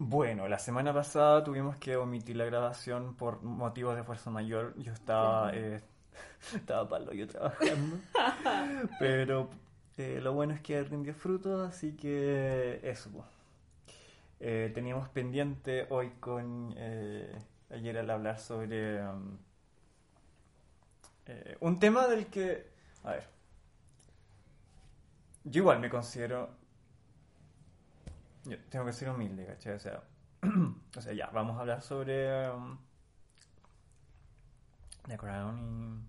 Bueno, la semana pasada tuvimos que omitir la grabación por motivos de fuerza mayor. Yo estaba, eh, estaba palo yo trabajando. Pero eh, lo bueno es que rindió frutos, así que eso. Eh, teníamos pendiente hoy con eh, ayer al hablar sobre um, un tema del que, a ver, yo igual me considero, yo tengo que ser humilde, ¿cachai? O sea, o sea, ya, vamos a hablar sobre um, The Crown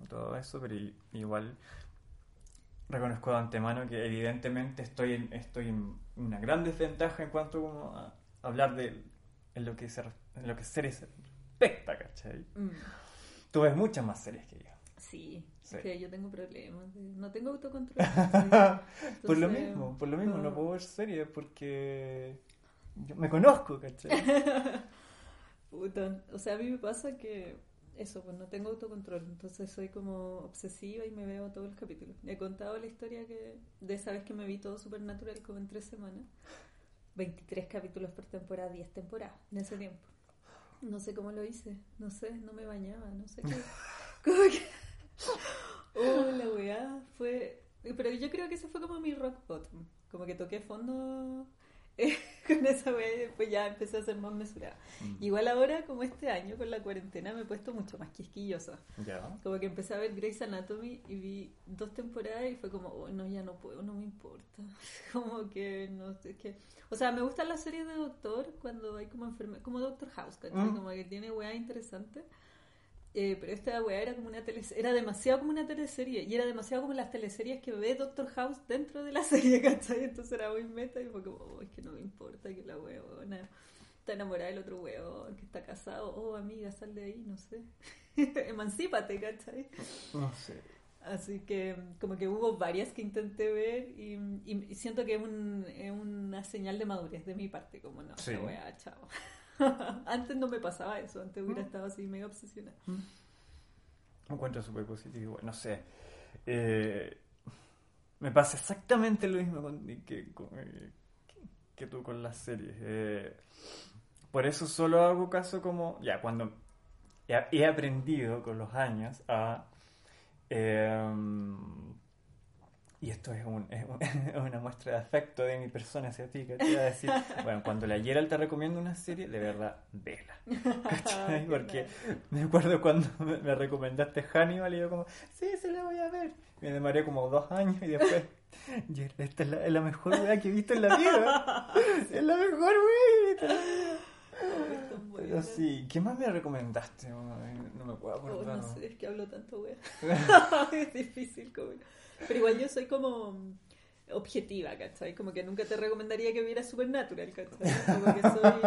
y todo eso, pero igual reconozco de antemano que evidentemente estoy en, estoy en una gran desventaja en cuanto como a hablar de en lo que se, en lo que series respecta, ¿cachai? Mm, Tú ves muchas más series que yo. Sí, Sí. que yo tengo problemas. de- No tengo autocontrol. ¿cachai? por lo Entonces, mismo, por lo mismo, no no. puedo ver series porque yo me conozco, ¿cachai? Puta, O sea, a mí me pasa que eso, pues no tengo autocontrol. Entonces soy como obsesiva y me veo todos los capítulos. He contado la historia que de esa vez que me vi todo Supernatural como en tres semanas. 23 capítulos por temporada, 10 temporadas en ese tiempo. No sé cómo lo hice, no sé, no me bañaba, no sé qué. Como que... Oh, la weá fue... Pero yo creo que ese fue como mi rock bottom. Como que toqué fondo eh, con esa weá y después ya empecé a ser más mesurada. Mm. Igual ahora, como este año con la cuarentena, me he puesto mucho más quisquillosa. Ya. Como que empecé a ver Grey's Anatomy y vi dos temporadas y fue como, oh, no, ya no puedo, no me importa. Como que no sé qué. O sea, me gustan las series de doctor cuando hay como enfermedad, como Doctor House, ¿cachai? Mm. Como que tiene weá interesante. Eh, pero esta weá era como una teleserie, era demasiado como una teleserie y era demasiado como las teleseries que ve Doctor House dentro de la serie, ¿cachai? Entonces era muy meta y fue como, oh, es que no me importa que la weona está enamorada del otro weón, que está casado, oh amiga, sal de ahí, no sé. Emancípate, ¿cachai? No sé. Así que como que hubo varias que intenté ver y, y- y siento que es, un- es una señal de madurez de mi parte, como no, Sí. la weá, chao. antes no me pasaba eso, antes hubiera estado así medio obsesionada. Me encuentro súper positivo. No sé. Eh, me pasa exactamente lo mismo con- que, con- eh, que- que tú con las series. Eh, por eso solo hago caso como. Ya, cuando he, he aprendido con los años a. eh, y esto es, un- es un- es una muestra de afecto de mi persona hacia ti, ¿cachai? A decir, bueno, cuando la Gerald te recomienda una serie, de verdad, vela. ¿Cachai? Porque me acuerdo cuando me, me recomendaste Hannibal y yo como, sí, se la voy a ver. Me demoré como dos años y después, "Gerald, esta es la, es la mejor weá que he visto en la vida. Es la mejor weá que he visto en la vida. Pero sí, ¿qué más me recomendaste? No, me puedo Oh, acordar. no sé, es que hablo tanto, wea. es difícil, como... Pero igual yo soy como objetiva, ¿cachai? Como que nunca te recomendaría que vieras Supernatural, ¿cachai? Como que soy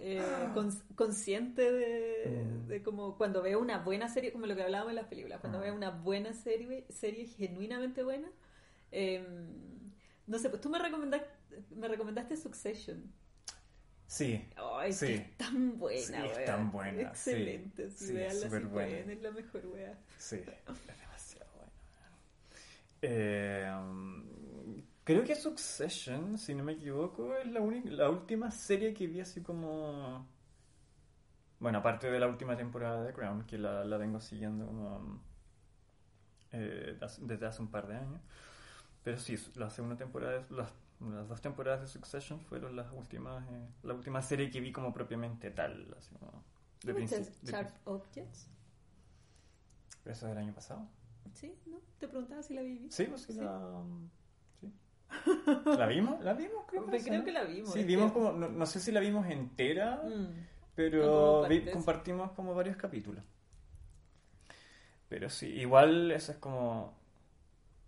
eh, cons- consciente de, Mm. de como cuando veo una buena serie, como lo que hablábamos en las películas, cuando Ah. veo una buena serie, serie genuinamente buena, eh, no sé, pues tú me recomendaste, me recomendaste Succession. Sí, Ay, Sí. que es tan buena, Sí, es tan buena, sí. Excelente, sí, Sí, pueden, es la mejor wea. sí, es demasiado bueno. Eh, creo que Succession, si no me equivoco, es la, única, la última serie que vi así como... Bueno, aparte de la última temporada de Crown, que la, la vengo siguiendo como eh, desde hace un par de años. Pero sí, la segunda temporada, las, las dos temporadas de Succession fueron las últimas, eh, la última serie que vi como propiamente tal. Así como de ¿Viste principio. de Sharp. Objects? ¿Eso del año pasado? Sí, ¿no? Te preguntaba si la viví. Sí, pues sí, Sí. la... sí. ¿La vimos? ¿La vimos? Creo, Pues que, creo sí, que ¿no? la vimos. Sí, vimos que- como, no, no sé si la vimos entera, Mm. pero vi- compartimos como varios capítulos. Pero sí, igual eso es como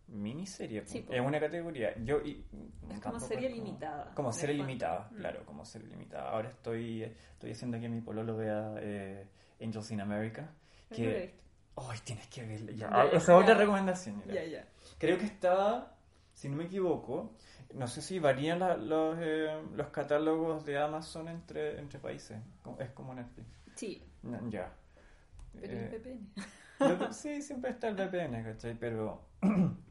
miniserie, Sí, es una categoría. Yo y, Es como serie como- limitada. Como serie limitada, Mm. claro, como serie limitada. Ahora estoy, estoy haciendo que mi pololo vea eh, Angels in America. No Que, lo he visto. Ay, tienes que verla. Ya, esa es otra recomendación. mira. Ya, ya. Creo que está, si no me equivoco, no sé si varían la- los, eh, los catálogos de Amazon entre, entre países. Es como Netflix. Sí, Ya. pero Eh, el VPN. VP- sí, siempre está el VPN, ¿cachai? Pero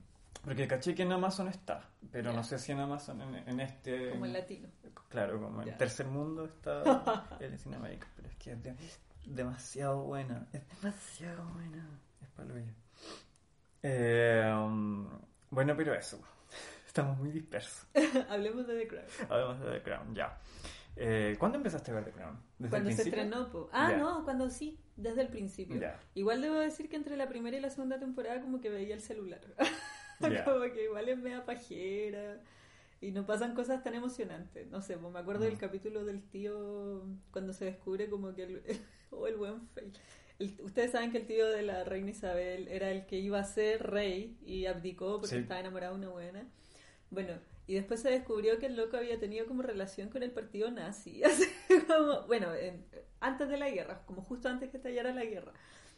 Porque caché que en Amazon está, pero no sé si en Amazon, en, en este... Como en latino. Claro, como en Ya. tercer mundo está el Cinemaica, pero es que es de- demasiado buena, es demasiado buena, es paloya. Eh, um, bueno, pero eso, estamos muy dispersos. Hablemos de The Crown. Hablamos de The Crown, ya. Eh, ¿Cuándo empezaste a ver The Crown? ¿Desde Cuando el se estrenó, po. Ah, no, cuando sí, desde el principio. Ya. Igual debo decir que entre la primera y la segunda temporada como que veía el celular. Como que igual es media pajera y no pasan cosas tan emocionantes. No sé, pues me acuerdo del Mm. capítulo del tío cuando se descubre como que el, o el buen fail. El- ustedes saben que el tío de la reina Isabel era el que iba a ser rey y abdicó porque Sí. estaba enamorado de una buena. Bueno, y después se descubrió que el loco había tenido como relación con el partido nazi. Así como, bueno, en- antes de la guerra, como justo antes que estallara la guerra.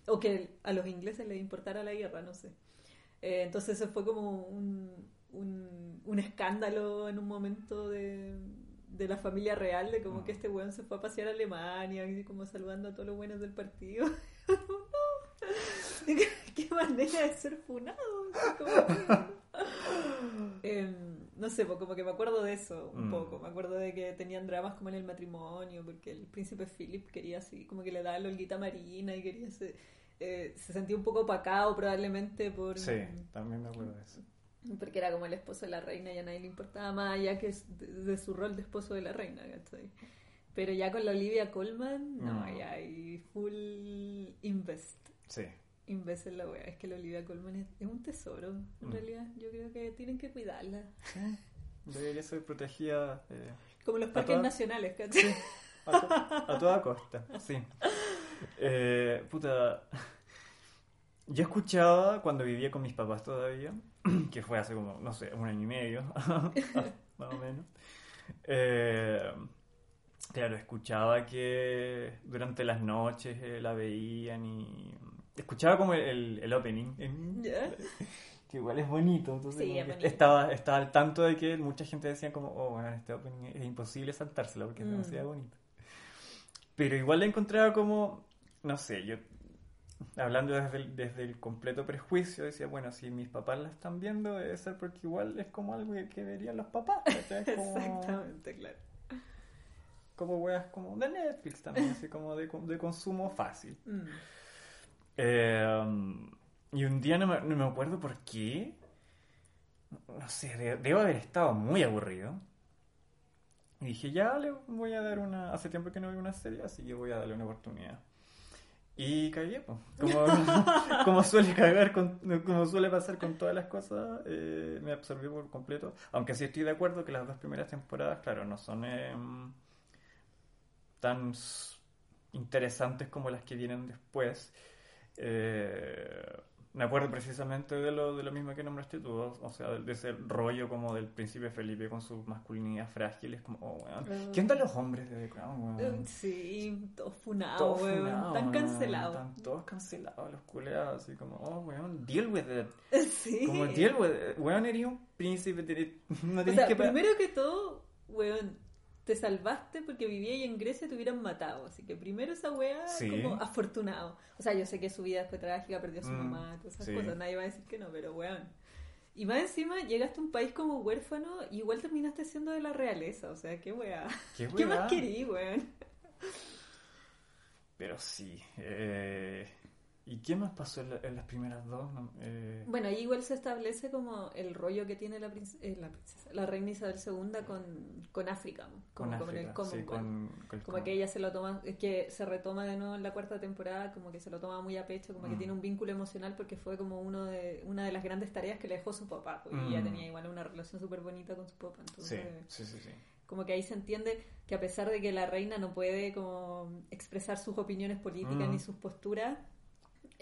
O que a los ingleses les importara la guerra, no sé. Eh, entonces eso fue como un, un, un escándalo en un momento de, de la familia real, de como Mm. que este weón se fue a pasear a Alemania, y como saludando a todos los buenos del partido. no, qué, manera de ser funado. Em, no sé, pues como que me acuerdo de eso un Mm. poco. Me acuerdo de que tenían dramas como en el matrimonio, porque el príncipe Philip quería así, como que le daba la olguita marina y quería se, eh, se sentía un poco opacado probablemente por... Sí, también me acuerdo de eso. Porque era como el esposo de la reina y a nadie le importaba más allá que de, de su rol de esposo de la reina, ¿cachai? Pero ya con la Olivia Colman, no, Mm. ya hay full invest. Sí, Invest en la wea. Es que la Olivia Colman es, es un tesoro, en Mm. realidad. Yo creo que tienen que cuidarla. debería ser protegida eh, Como los parques todas- nacionales, ¿cachai? a, to- a toda costa, sí. Eh, puta, yo escuchaba cuando vivía con mis papás todavía, que fue hace como, no sé, un año y medio, más o menos. Eh, claro, escuchaba que durante las noches eh, la veían y escuchaba como el, el opening, que igual es bonito, entonces Sí, es bonito. estaba, estaba al tanto de que mucha gente decía como, oh, bueno, este opening es imposible saltárselo porque es Mm. demasiado bonito. Pero igual la encontraba como, no sé, yo hablando desde el, desde el completo prejuicio, decía, bueno, si mis papás la están viendo, debe ser porque igual es como algo que, que verían los papás. Como, Exactamente, claro. como weas como de Netflix también, así como de, de consumo fácil. Mm. Eh, y un día no me, no me acuerdo por qué. No sé, de- debo haber estado muy aburrido. Y dije, ya le voy a dar una. Hace tiempo que no veo una serie, así que voy a darle una oportunidad. Y cagué, pues. Como, como suele cagar, con- como suele pasar con todas las cosas, eh, me absorbió por completo. Aunque sí estoy de acuerdo que las dos primeras temporadas, claro, no son em, tan interesantes como las que vienen después. Eh, me acuerdo precisamente de lo, de lo mismo que nombraste tú, o o sea, de ese rollo como del príncipe Felipe con su masculinidad frágil. Es como, oh, weón. ¿Qué onda los hombres de The Crown, weón? Eh, Sí, todos funados, weón. funados, Tan cancelados. Están todos cancelados, los culeados, así como, oh, weón, deal with it. Sí. Como deal with it. Weón, eres un príncipe, tenés- no O tenés sea, que... primero que todo, weón, te salvaste porque vivía ahí en Grecia y te hubieran matado. Así que primero esa wea, Sí. como afortunado. O sea, yo sé que su vida fue trágica, perdió a su Mm, mamá, todas esas sí. cosas. Nadie va a decir que no, pero weón. Y más encima llegaste a un país como huérfano y igual terminaste siendo de la realeza. O sea, qué wea. ¿Qué, ¿Qué weá? más querí, weón? Pero sí. eh, ¿Y qué más pasó en, la- en las primeras dos? Eh, Bueno, ahí igual se establece como el rollo que tiene la, eh, la princesa, la reina Isabel II con, con África, como, con como en el África, sí, Commonwealth. con, con el Como que ella se lo toma, es que se retoma de nuevo en la cuarta temporada, como que se lo toma muy a pecho, como que Mm. tiene un vínculo emocional porque fue como uno de, una de las grandes tareas que le dejó su papá, pues, y ella Mm. tenía igual una relación súper bonita con su papá, Sí, entonces sí, sí, sí. como que ahí se entiende que a pesar de que la reina no puede como expresar sus opiniones políticas Mm. ni sus posturas,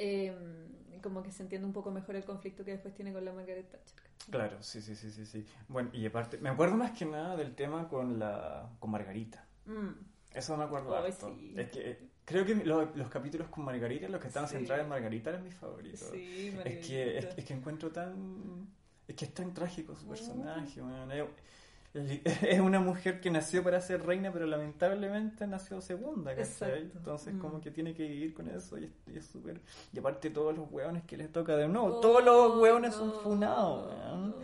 eh, como que se entiende un poco mejor el conflicto que después tiene con la Margaret Thatcher. Claro, sí, sí, sí, sí, sí. Bueno, y aparte, me acuerdo más que nada del tema con la con Margarita. Mm. Eso me acuerdo sí. Es que eh, creo que lo- los capítulos con Margarita, los que están Sí. centrados en Margarita, eran mis favoritos. Sí, es, que, es, es que encuentro tan... Es que es tan trágico su personaje, weón. Es- una mujer que nació para ser reina, pero lamentablemente nació segunda, ¿cachai? Entonces, Mm. como que tiene que vivir con eso y es- súper. Y aparte, todos los hueones que les toca de nuevo, todos los hueones son Oh, no, funados, weón. no,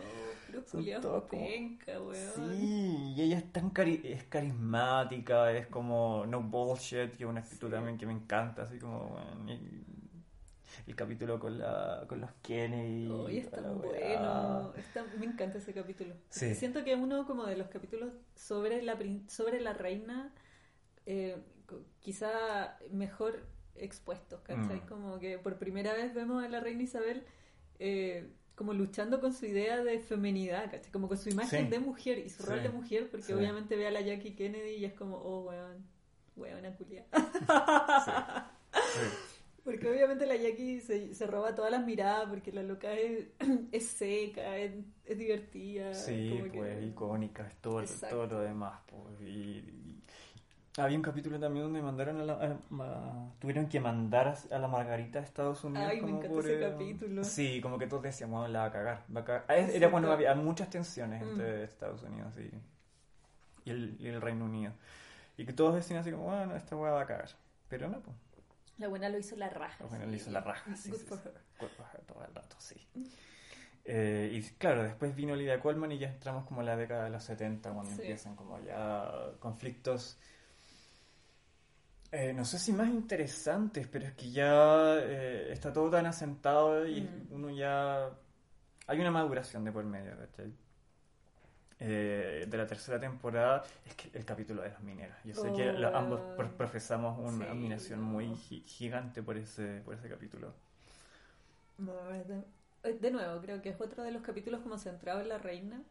Son culiao todos como- penca, weón. Sí, y ella es tan cari- es carismática, es como no bullshit, que es una actitud Sí. también que me encanta, así como weón, y- el capítulo con la con los Kennedy. Hoy y es tan bueno. me encanta ese capítulo. Sí. Siento que es uno como de los capítulos sobre la, sobre la reina, eh, quizá mejor expuestos, ¿cachai? Mm. Como que por primera vez vemos a la reina Isabel eh, como luchando con su idea de femenidad, ¿cachai? Como con su imagen Sí. de mujer y su rol de mujer, porque Sí. obviamente ve a la Jackie Kennedy y es como, oh, weón, weona culia. Porque obviamente la Jackie se, se roba todas las miradas porque la loca es, es seca, es, es divertida. Sí, como que- pues icónica, es todo, Exacto. todo lo demás. Pues, y, y- había un capítulo también donde mandaron a la, a- tuvieron que mandar a, la Margarita a Estados Unidos. Ay, me como encanta por, ese eh, capítulo. Sí, como que todos decíamos, "Bueno, la va a cagar. Va a cagar". Ah, Era Exacto. cuando había muchas tensiones Mm. entre Estados Unidos y, y, el, y el Reino Unido. Y que todos decían así como, bueno, esta weá va a cagar. Pero no, pues. La buena lo hizo la raja. La buena sí. le hizo la raja, sí, Good sí, for sí. her. Good for her todo el rato, sí. Eh, y claro, después vino Olivia Colman y ya entramos como en la década de los 70, cuando empiezan como ya conflictos, eh, no sé si más interesantes, pero es que ya eh, está todo tan asentado y Mm. uno ya... Hay una maduración de por medio, ¿cachai? Eh, de la tercera temporada es que el capítulo de las mineras. Yo sé que Oh, la- ambos profesamos una Sí, admiración no. muy gi- gigante por ese, por ese capítulo. No, de, eh, de nuevo, creo que es otro de los capítulos como centrado en la reina.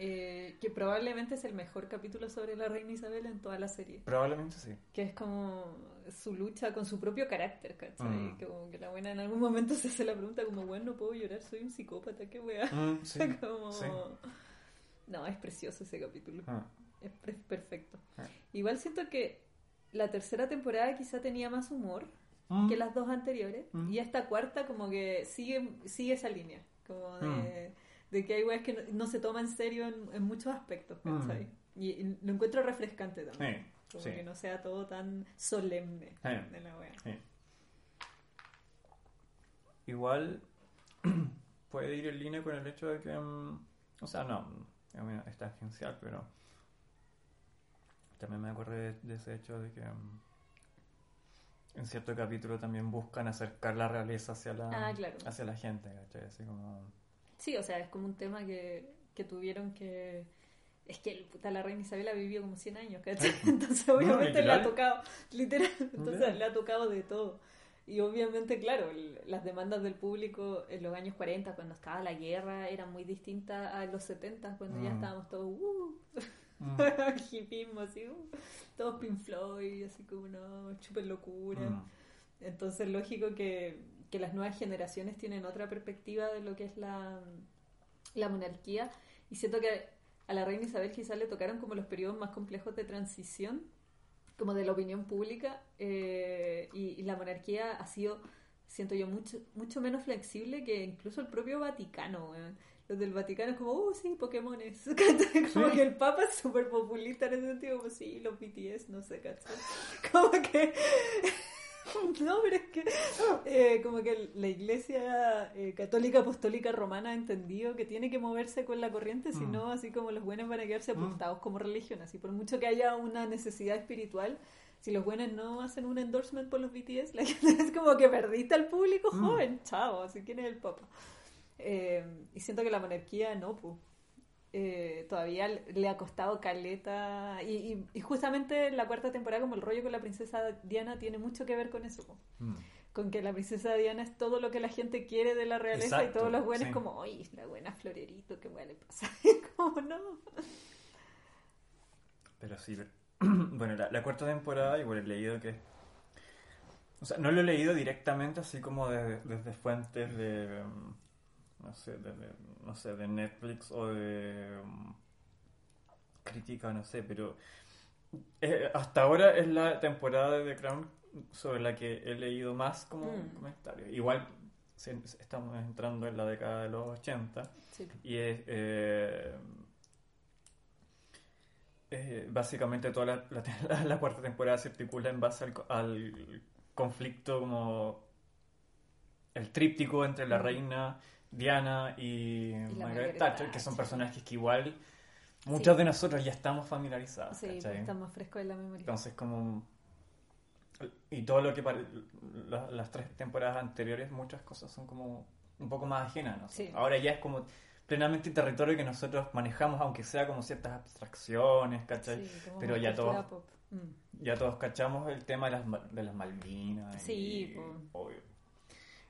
eh, que probablemente es el mejor capítulo sobre la reina Isabel en toda la serie. Probablemente sí. Que es como su lucha con su propio carácter, ¿cachai? Mm. Que como que la buena en algún momento se hace la pregunta como, bueno, no puedo llorar, soy un psicópata, qué weá. Mm, sí, como... sí. No, es precioso ese capítulo. Ah, Es pre- perfecto. Ah. Igual siento que la tercera temporada quizá tenía más humor mm, que las dos anteriores. Mm. Y esta cuarta como que sigue, sigue esa línea. Como de, Mm. de que hay weas que no, no se toma en serio en, en muchos aspectos, Mm. Y, y lo encuentro refrescante también. Como sí. que no sea todo tan solemne de la wea. Igual puede ir en línea con el hecho de que, mm, o sea, no, es una- es tangencial, pero también me acordé de, de ese hecho de que mm, en cierto capítulo también buscan acercar la realeza hacia la, Ah, claro. hacia la gente, ¿cachai? Así como... Sí, o sea, es como un tema que, que tuvieron que... Es que puta, la reina Isabel ha vivido como 100 años, ¿cachai? Entonces obviamente le ha tocado, literal, entonces le ha tocado de todo. Y obviamente, claro, el- las demandas del público en los años 40, cuando estaba la guerra, eran muy distintas a los 70, cuando ya Mm. estábamos todos, uh, mm, hipismo, así, uh, todos Pink Floyd, así como, no, chuper locura. mm, Entonces, lógico que, que las nuevas generaciones tienen otra perspectiva de lo que es la, la monarquía. Y siento que a la reina Isabel quizás le tocaron como los periodos más complejos de transición, como de la opinión pública. eh, y, y la monarquía ha sido, siento yo, mucho, mucho menos flexible que incluso el propio Vaticano. weón. Los del Vaticano es como, uh, sí, Pokémones. Como Sí. que el Papa es súper populista en ese sentido, como, sí, los BTS, no sé, ¿cachai? Como que... No, pero es que eh, como que la iglesia eh, católica apostólica romana ha entendido que tiene que moverse con la corriente, si Mm. no, así como los buenos van a quedarse Mm. apuntados como religión. Así por mucho que haya una necesidad espiritual, si los buenos no hacen un endorsement por los BTS, la gente es como que perdiste al público Mm. joven, chao, así quién es el papa. Eh, y siento que la monarquía no, pues. Eh, todavía le ha costado caleta y, y- y justamente la cuarta temporada como el rollo con la princesa Diana tiene mucho que ver con eso mm. con que la princesa Diana es todo lo que la gente quiere de la realeza y todos los buenos sí. como oye la buena florerito qué weá le pasa como no Pero sí, pero- bueno, la, la cuarta temporada, igual he leído que... O sea, no lo he leído directamente así como de- desde fuentes de... mm, No sé, de, de- no sé, de Netflix o de... mm, Crítica, no sé, pero... eh, hasta ahora es la temporada de The Crown sobre la que he leído más como Mm. comentarios. Igual se- estamos entrando en la década de los 80 Sí. y es... eh, eh, básicamente toda la, la- la cuarta temporada se articula en base al, al conflicto como el tríptico entre la Mm. reina Diana y, la Margaret Thatcher, que son personajes que igual muchos Sí. de nosotros ya estamos familiarizados. Sí, ¿cachai? está más fresco en la memoria. Entonces, como. Y todo lo que. la- las tres temporadas anteriores, muchas cosas son como un poco más ajenas. ¿no? Sí. Ahora ya es como plenamente territorio que nosotros manejamos, aunque sea como ciertas abstracciones, ¿cachai? Sí, Pero ya todos. Mm. ya todos cachamos el tema de las, de las Malvinas. Sí, y- obvio.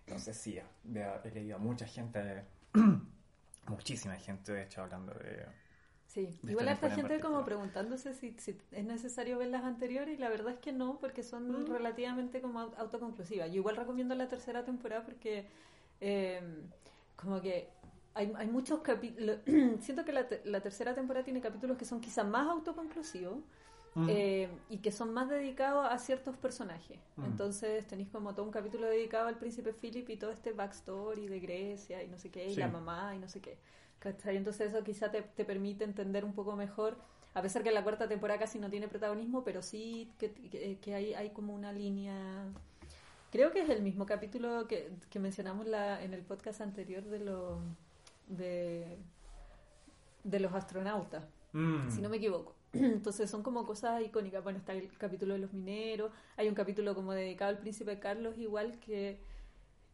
Entonces, sí, he leído a mucha gente, muchísima gente, de hecho, hablando de. Sí, de igual esta gente como preguntándose si, si es necesario ver las anteriores y la verdad es que no, porque son Mm. relativamente como au- autoconclusivas. Yo igual recomiendo la tercera temporada porque eh, como que hay, hay muchos capítulos, siento que la, te- la tercera temporada tiene capítulos que son quizás más autoconclusivos Eh, y que son más dedicados a ciertos personajes. Entonces tenéis como todo un capítulo dedicado al príncipe Philip y todo este backstory de Grecia y no sé qué, y Sí. la mamá y no sé qué. ¿Cachai? Entonces eso quizá te, te permite entender un poco mejor, a pesar que la cuarta temporada casi no tiene protagonismo, pero sí que, que, que hay, hay como una línea... Creo que es el mismo capítulo que, que mencionamos la, en el podcast anterior de, lo, de, de los astronautas Mm. si no me equivoco. Entonces son como cosas icónicas. Bueno, está el capítulo de los mineros, hay un capítulo como dedicado al príncipe Carlos, igual que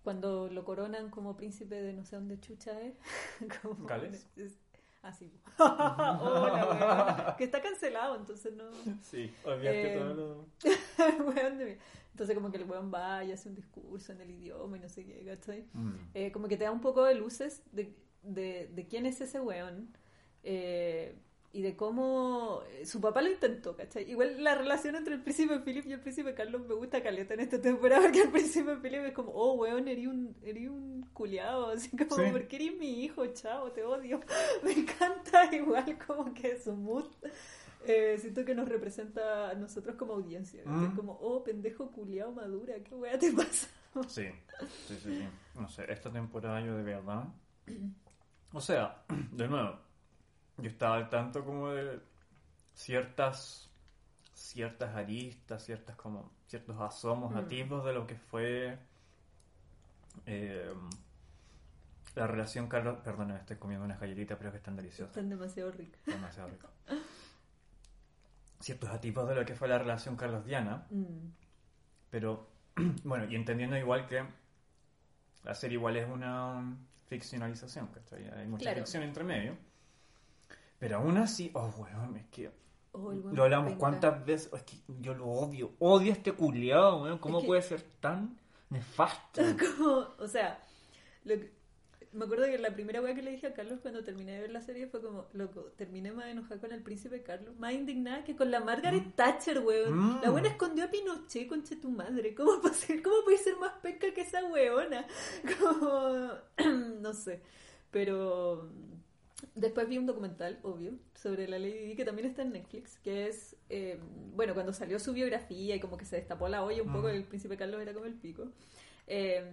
cuando lo coronan como príncipe de no sé dónde chucha es. Como- ¿Gales? es- Ah, sí. Hola, weón. Que está cancelado, entonces no... Sí, olvidaste Eh, todo lo. Weón de mí. Entonces como que el weón va y hace un discurso en el idioma y no sé qué, ¿cachai? Mm. Eh, como que te da un poco de luces de, de, de quién es ese weón eh, y de cómo eh, su papá lo intentó, ¿cachai? Igual la relación entre el príncipe Philip y el príncipe Carlos me gusta caleta en esta temporada porque el príncipe Philip es como, oh weón, eres un, eres un culiado, así como, Sí. porque eres mi hijo, chao, te odio. Me encanta igual como que su mood. eh, siento que nos representa a nosotros como audiencia. ¿cachai? Mm. Como, oh, pendejo culiado madura, ¿qué weá te pasa? Sí, sí, sí, sí. No sé, esta temporada yo de verdad. O sea, de nuevo, yo estaba al tanto como de ciertas ciertas aristas, ciertas como ciertos asomos, Mm. atisbos de lo que fue eh, la relación Carlos. Perdón, me estoy comiendo unas galletitas, pero que están deliciosas. Están demasiado ricas. Demasiado rico. Ciertos atisbos de lo que fue la relación Carlos-Diana. Mm. Pero, bueno, y entendiendo igual que la serie igual es una ficcionalización, ¿cachai? Hay mucha Claro. ficción entre medio. Pero aún así, oh, weón, es que Oh, lo hablamos penca. cuántas veces, es que yo lo odio, odio a este culiado, weón, ¿cómo Es que- puede ser tan nefasto? Como, o sea, lo que- me acuerdo que la primera weá que le dije a Carlos cuando terminé de ver la serie fue como, loco, terminé más enojada con el príncipe Carlos, más indignada que con la Margaret Thatcher, weón. Mm. La buena escondió a Pinochet, concha tu madre. ¿Cómo puede ser, cómo puede ser más penca que esa weona? Como, no sé. Pero después vi un documental, obvio, sobre la Lady Di que también está en Netflix, que es, eh, bueno, cuando salió su biografía y como que se destapó la olla un poco, el príncipe Carlos era como el pico. Eh,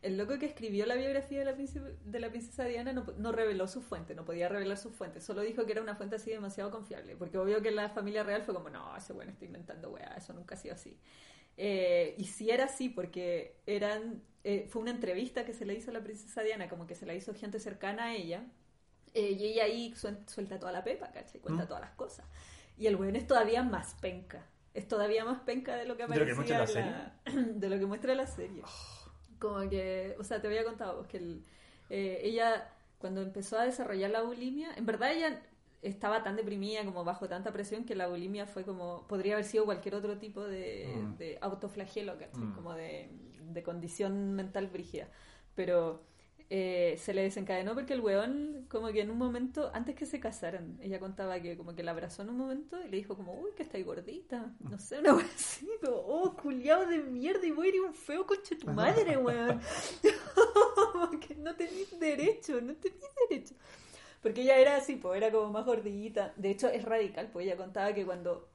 el loco que escribió la biografía de la, príncipe- de la princesa Diana no, no reveló su fuente, no podía revelar su fuente, solo dijo que era una fuente así demasiado confiable, porque obvio que la familia real fue como, no, ese bueno está inventando weá, eso nunca ha sido así. Eh, y sí era así, porque eran eh, fue una entrevista que se le hizo a la princesa Diana, como que se la hizo gente cercana a ella, eh, y ella ahí suel- suelta toda la pepa, ¿cachai? Cuenta Mm. todas las cosas. Y el weón es todavía más penca. Es todavía más penca de lo que ¿De lo que aparecía muestra la la- de lo que muestra la serie. Como que, o sea, te había contado vos que el- eh, ella, cuando empezó a desarrollar la bulimia, en verdad ella estaba tan deprimida, como bajo tanta presión, que la bulimia fue como, podría haber sido cualquier otro tipo de, Mm. de autoflagelo, ¿cachai? Mm. Como de, de condición mental brígida. Pero eh, se le desencadenó porque el weón, como que en un momento, antes que se casaran, ella contaba que como que la abrazó en un momento y le dijo como, uy, que estáis gordita. No sé, una así, como, oh, culiado de mierda y voy a ir un feo coche tu madre, weón. Como que no tenéis derecho, no tenéis derecho. Porque ella era así, pues era como más gordita. De hecho, es radical, pues ella contaba que cuando,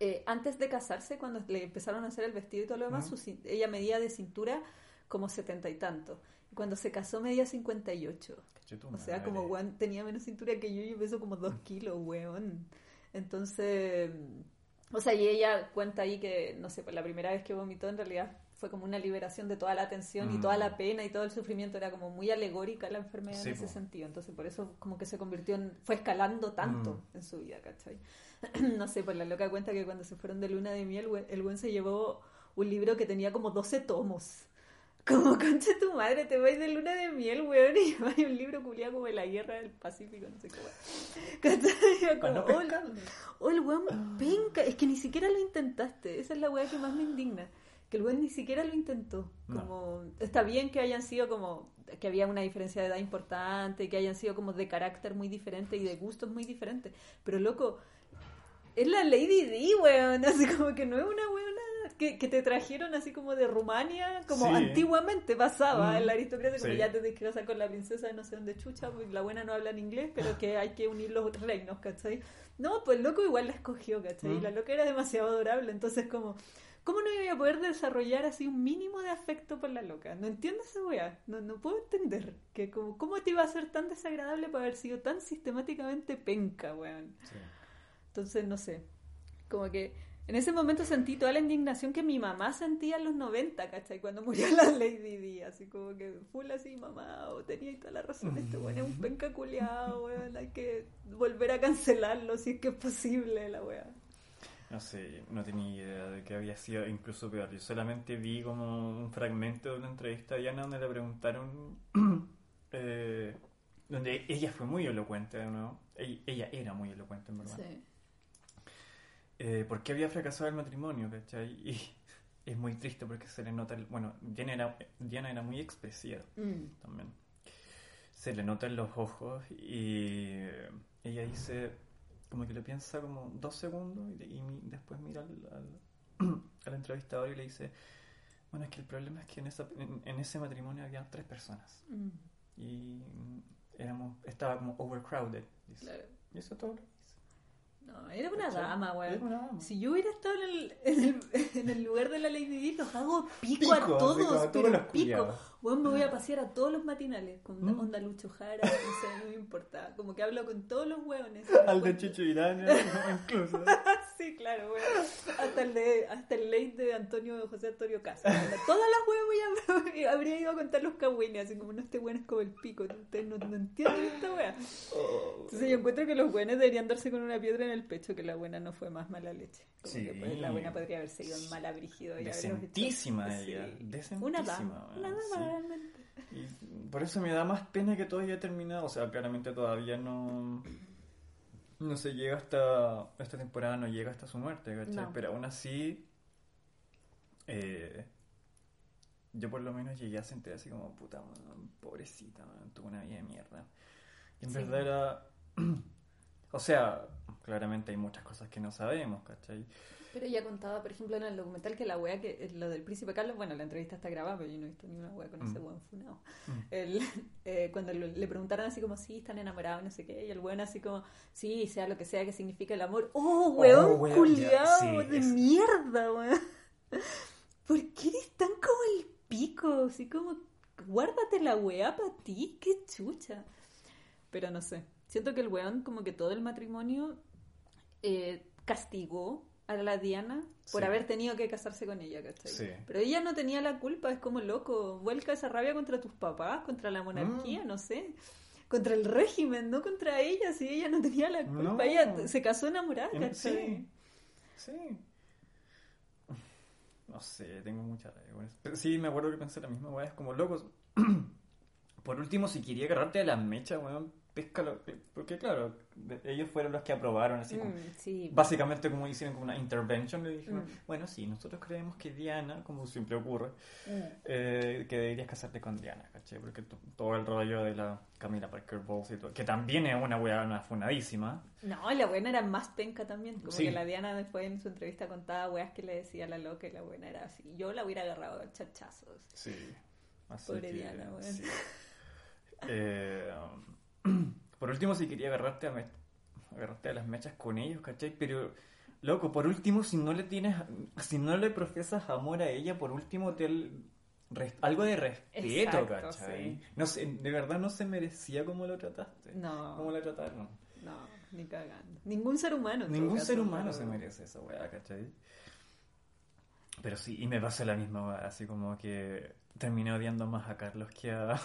eh, antes de casarse, cuando le empezaron a hacer el vestido y todo lo demás, su ella medía de cintura como setenta y tanto. Cuando se casó medía 58. Caché tu O sea, como weón tenía menos cintura que yo y yo peso como dos kilos, weón. Entonces, o sea, y ella cuenta ahí que, no sé, pues la primera vez que vomitó en realidad fue como una liberación de toda la tensión y toda la Mm. pena y todo el sufrimiento, era como muy alegórica la enfermedad Sí, en ese po. sentido. Entonces, por eso como que se convirtió en, fue escalando tanto Mm. en su vida, ¿cachai? no sé, pues la loca cuenta que cuando se fueron de luna de miel, el buen se llevó un libro que tenía como 12 tomos. Como, concha tu madre, te vais de luna de miel, weón, y lleváis un libro culiado como de la guerra del Pacífico, no sé qué, Como, oh, el-. Oh, el weón penca. Es que ni siquiera lo intentaste. Esa es la weá que más me indigna. Que el weón ni siquiera lo intentó. No. Como, está bien que hayan sido como, que había una diferencia de edad importante, que hayan sido como de carácter muy diferente y de gustos muy diferentes. Pero loco, es la Lady D, weón. Así como que no es una weona que, que te trajeron así como de Rumania, como Sí. antiguamente pasaba Mm. en la aristocracia, como Sí. ya te casar con la princesa de no sé dónde chucha, porque la buena no habla en inglés, pero que hay que unir los reinos, ¿cachai? No, pues el loco igual la escogió, ¿cachai? Mm. la loca era demasiado adorable, entonces como... ¿Cómo no iba a poder desarrollar así un mínimo de afecto por la loca? No entiendo esa weá. No, no puedo entender. que como, ¿Cómo te iba a ser tan desagradable por haber sido tan sistemáticamente penca, weón? Sí. Entonces, no sé. Como que en ese momento sentí toda la indignación que mi mamá sentía en los 90, ¿cachai? Cuando murió la Lady Di. Así como que full así, mamá, o tenía toda la razón. Este weón es un penca culiao, weón. Hay que volver a cancelarlo si es que es posible, la weá. No sé, no tenía idea de que había sido incluso peor. Yo solamente vi como un fragmento de una entrevista a Diana donde le preguntaron, eh, donde ella fue muy elocuente de nuevo. Ella, ella era muy elocuente, en verdad. Sí. Eh, ¿Por qué había fracasado el matrimonio? ¿cachai? Y es muy triste porque se le nota, el- bueno, Diana era, Diana era muy expresiva Mm. también. Se le nota en los ojos y ella dice, como que lo piensa como dos segundos y, después mira al, al, al entrevistador y le dice, bueno, es que el problema es que en, esa, en, en ese matrimonio había tres personas Mm. y mm, éramos, estaba como overcrowded. dice. Claro. Y eso es todo. No, era una ¿Cachai? dama, weón. Era una dama. Si yo hubiera estado en el, en el, en el lugar de la Lady Di, los hago pico, Pico, a todos, como a todos pero los pico. culiados. Weón, me voy a pasear a todos los matinales con ¿Mm? onda Lucho Jara, no sé, no me importa. Como que hablo con todos los hueones. Al de Chicho Irán, incluso. Sí, claro, weón. Hasta el, de, hasta el late de Antonio José Antonio Casa. Todas las voy a- habría ido a contar los cagüines, así como no este weón es como el pico. Ustedes no, no entienden esta wea. Entonces yo encuentro que los buenos deberían darse con una piedra en el pecho, que la buena no fue más mala leche. Como Sí. que pues, la buena podría haberse ido en mala brígido y Decentísima ella, Sí. decentísima, Una dama, una dama. Realmente. Y por eso me da más pena que todo haya terminado. O sea, claramente todavía no. No se llega hasta. Esta temporada no llega hasta su muerte, ¿cachai? No. Pero aún así. eh, yo por lo menos llegué a sentir así como, puta, man, pobrecita, man, tuvo una vida de mierda. Y en Sí. verdad era. o sea, claramente hay muchas cosas que no sabemos, ¿cachai? Pero ella contaba, por ejemplo, en el documental que la wea que lo del príncipe Carlos, bueno, la entrevista está grabada, pero yo no he visto ni una wea con ese Mm. weón funado. Mm. El, eh, cuando lo- le preguntaron así como, sí, están enamorados, no sé qué, y el weón así como, sí, sea lo que sea que significa el amor. ¡Oh, weón, Oh, weón, culiao ya, sí, de es- mierda, weón! ¿Por qué eres tan como el pico? Así como, guárdate la weá para ti, qué chucha. Pero no sé, siento que el weón como que todo el matrimonio eh, castigó a la Diana por Sí. haber tenido que casarse con ella, ¿cachai? Sí. Pero ella no tenía la culpa, es como loco, vuelca esa rabia contra tus papás, contra la monarquía, Mm. no sé, contra el régimen, no contra ella, si ella no tenía la culpa, No. ella se casó enamorada. Sí, sí. No sé, tengo mucha rabia con eso. Pero sí, me acuerdo que pensé la misma weá, es como locos. Por último, si quería agarrarte de las mechas, weón, péscalo. Porque claro, ellos fueron los que aprobaron, así como. Mm, sí. Básicamente, como hicieron como una intervention, le dijeron, Mm. bueno, sí, nosotros creemos que Diana, como siempre ocurre, Mm. eh, que deberías casarte con Diana, ¿cachai? Porque to- todo el rollo de la Camila Parker Bowles y todo, que también es una weá, una funadísima. No, la buena era más penca también. Como Sí. que la Diana después en su entrevista contaba weas que le decía a la loca y la buena era así. Yo la hubiera agarrado a chachazos. Sí. Así Pobre que, Diana, weón. sí. Eh, por último, si quería agarrarte a, me- agarrarte a las mechas con ellos, ¿cachai? Pero, loco, por último, si no le tienes, si no le profesas amor a ella, por último, te algo de respeto, Exacto, ¿cachai? sí. No sé, de verdad no se merecía como lo trataste. No. ¿Cómo la trataron? No. ni cagando. Ningún ser humano. Ningún ser humano se merece esa weá, ¿cachai? Pero sí, y me pasa la misma weá, así como que terminé odiando más a Carlos que a,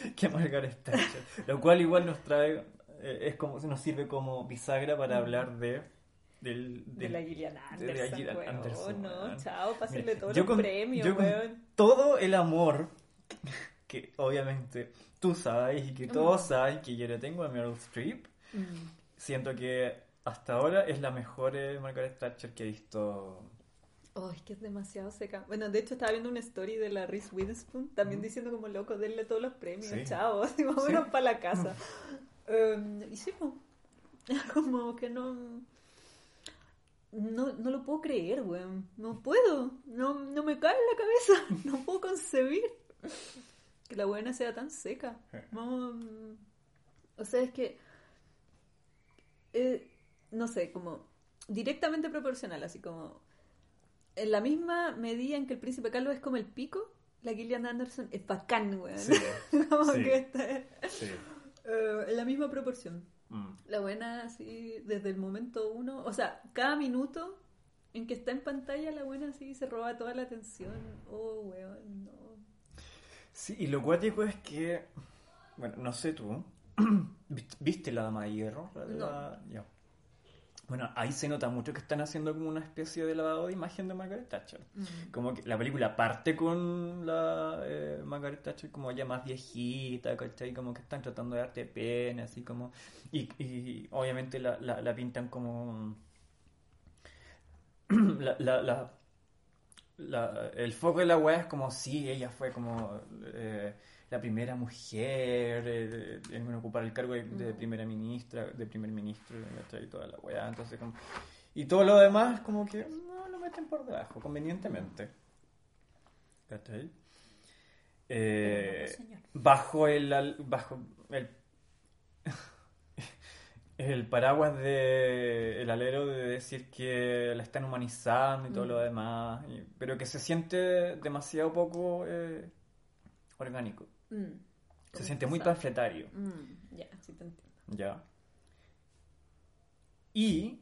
que Margaret Thatcher. Lo cual igual nos trae, eh, es como, nos sirve como bisagra para Mm. hablar de, del, De la Gillian de la Anderson, Gillian weón. Anderson, no, chao, pásenle Mira, todos los con- premios, yo con todo el amor que obviamente tú sabes y que todos Mm. saben que yo le tengo a Meryl Streep, Mm. siento que hasta ahora es la mejor eh, Margaret Thatcher que he visto. Oh, es que es demasiado seca. Bueno, de hecho estaba viendo una story de la Reese Witherspoon también Mm. diciendo como loco, denle todos los premios, Sí. chao, así más o menos para la casa. Um, y sí, como que no, no... No lo puedo creer, weón. No puedo. No, no me cae en la cabeza. No puedo concebir que la buena sea tan seca. No, mm, o sea, es que... eh, no sé, como directamente proporcional, así como en la misma medida en que el príncipe Carlos es como el pico, la Gillian Anderson es bacán, weón. Sí, como sí. que está sí. eh, en la misma proporción. Mm. La buena, así, desde el momento uno, o sea, cada minuto en que está en pantalla, la buena, así, se roba toda la atención. Oh, weón, no. Sí, y lo cuático es que, bueno, no sé tú, ¿viste- ¿viste la dama de hierro? La No. la-. Bueno, ahí se nota mucho que están haciendo como una especie de lavado de imagen de Margaret Thatcher. Como que la película parte con la eh, Margaret Thatcher como ya más viejita, ¿cachai? Como que están tratando de darte pena, así como... Y, y obviamente la, la, la pintan como... la, la, la- el foco de la weá es como si ella fue como eh, la primera mujer eh, en ocupar el cargo de, de primera ministra, de primer ministro, y toda la weá, entonces como... Y todo lo demás como que no lo meten por debajo, convenientemente. ¿Cachai? Eh, no, señor. bajo el bajo el el paraguas de el alero de decir que la están humanizando y todo Mm. lo demás y- pero que se siente demasiado poco eh, orgánico Mm. se siente muy panfletario Mm, ya, sí te entiendo. ya y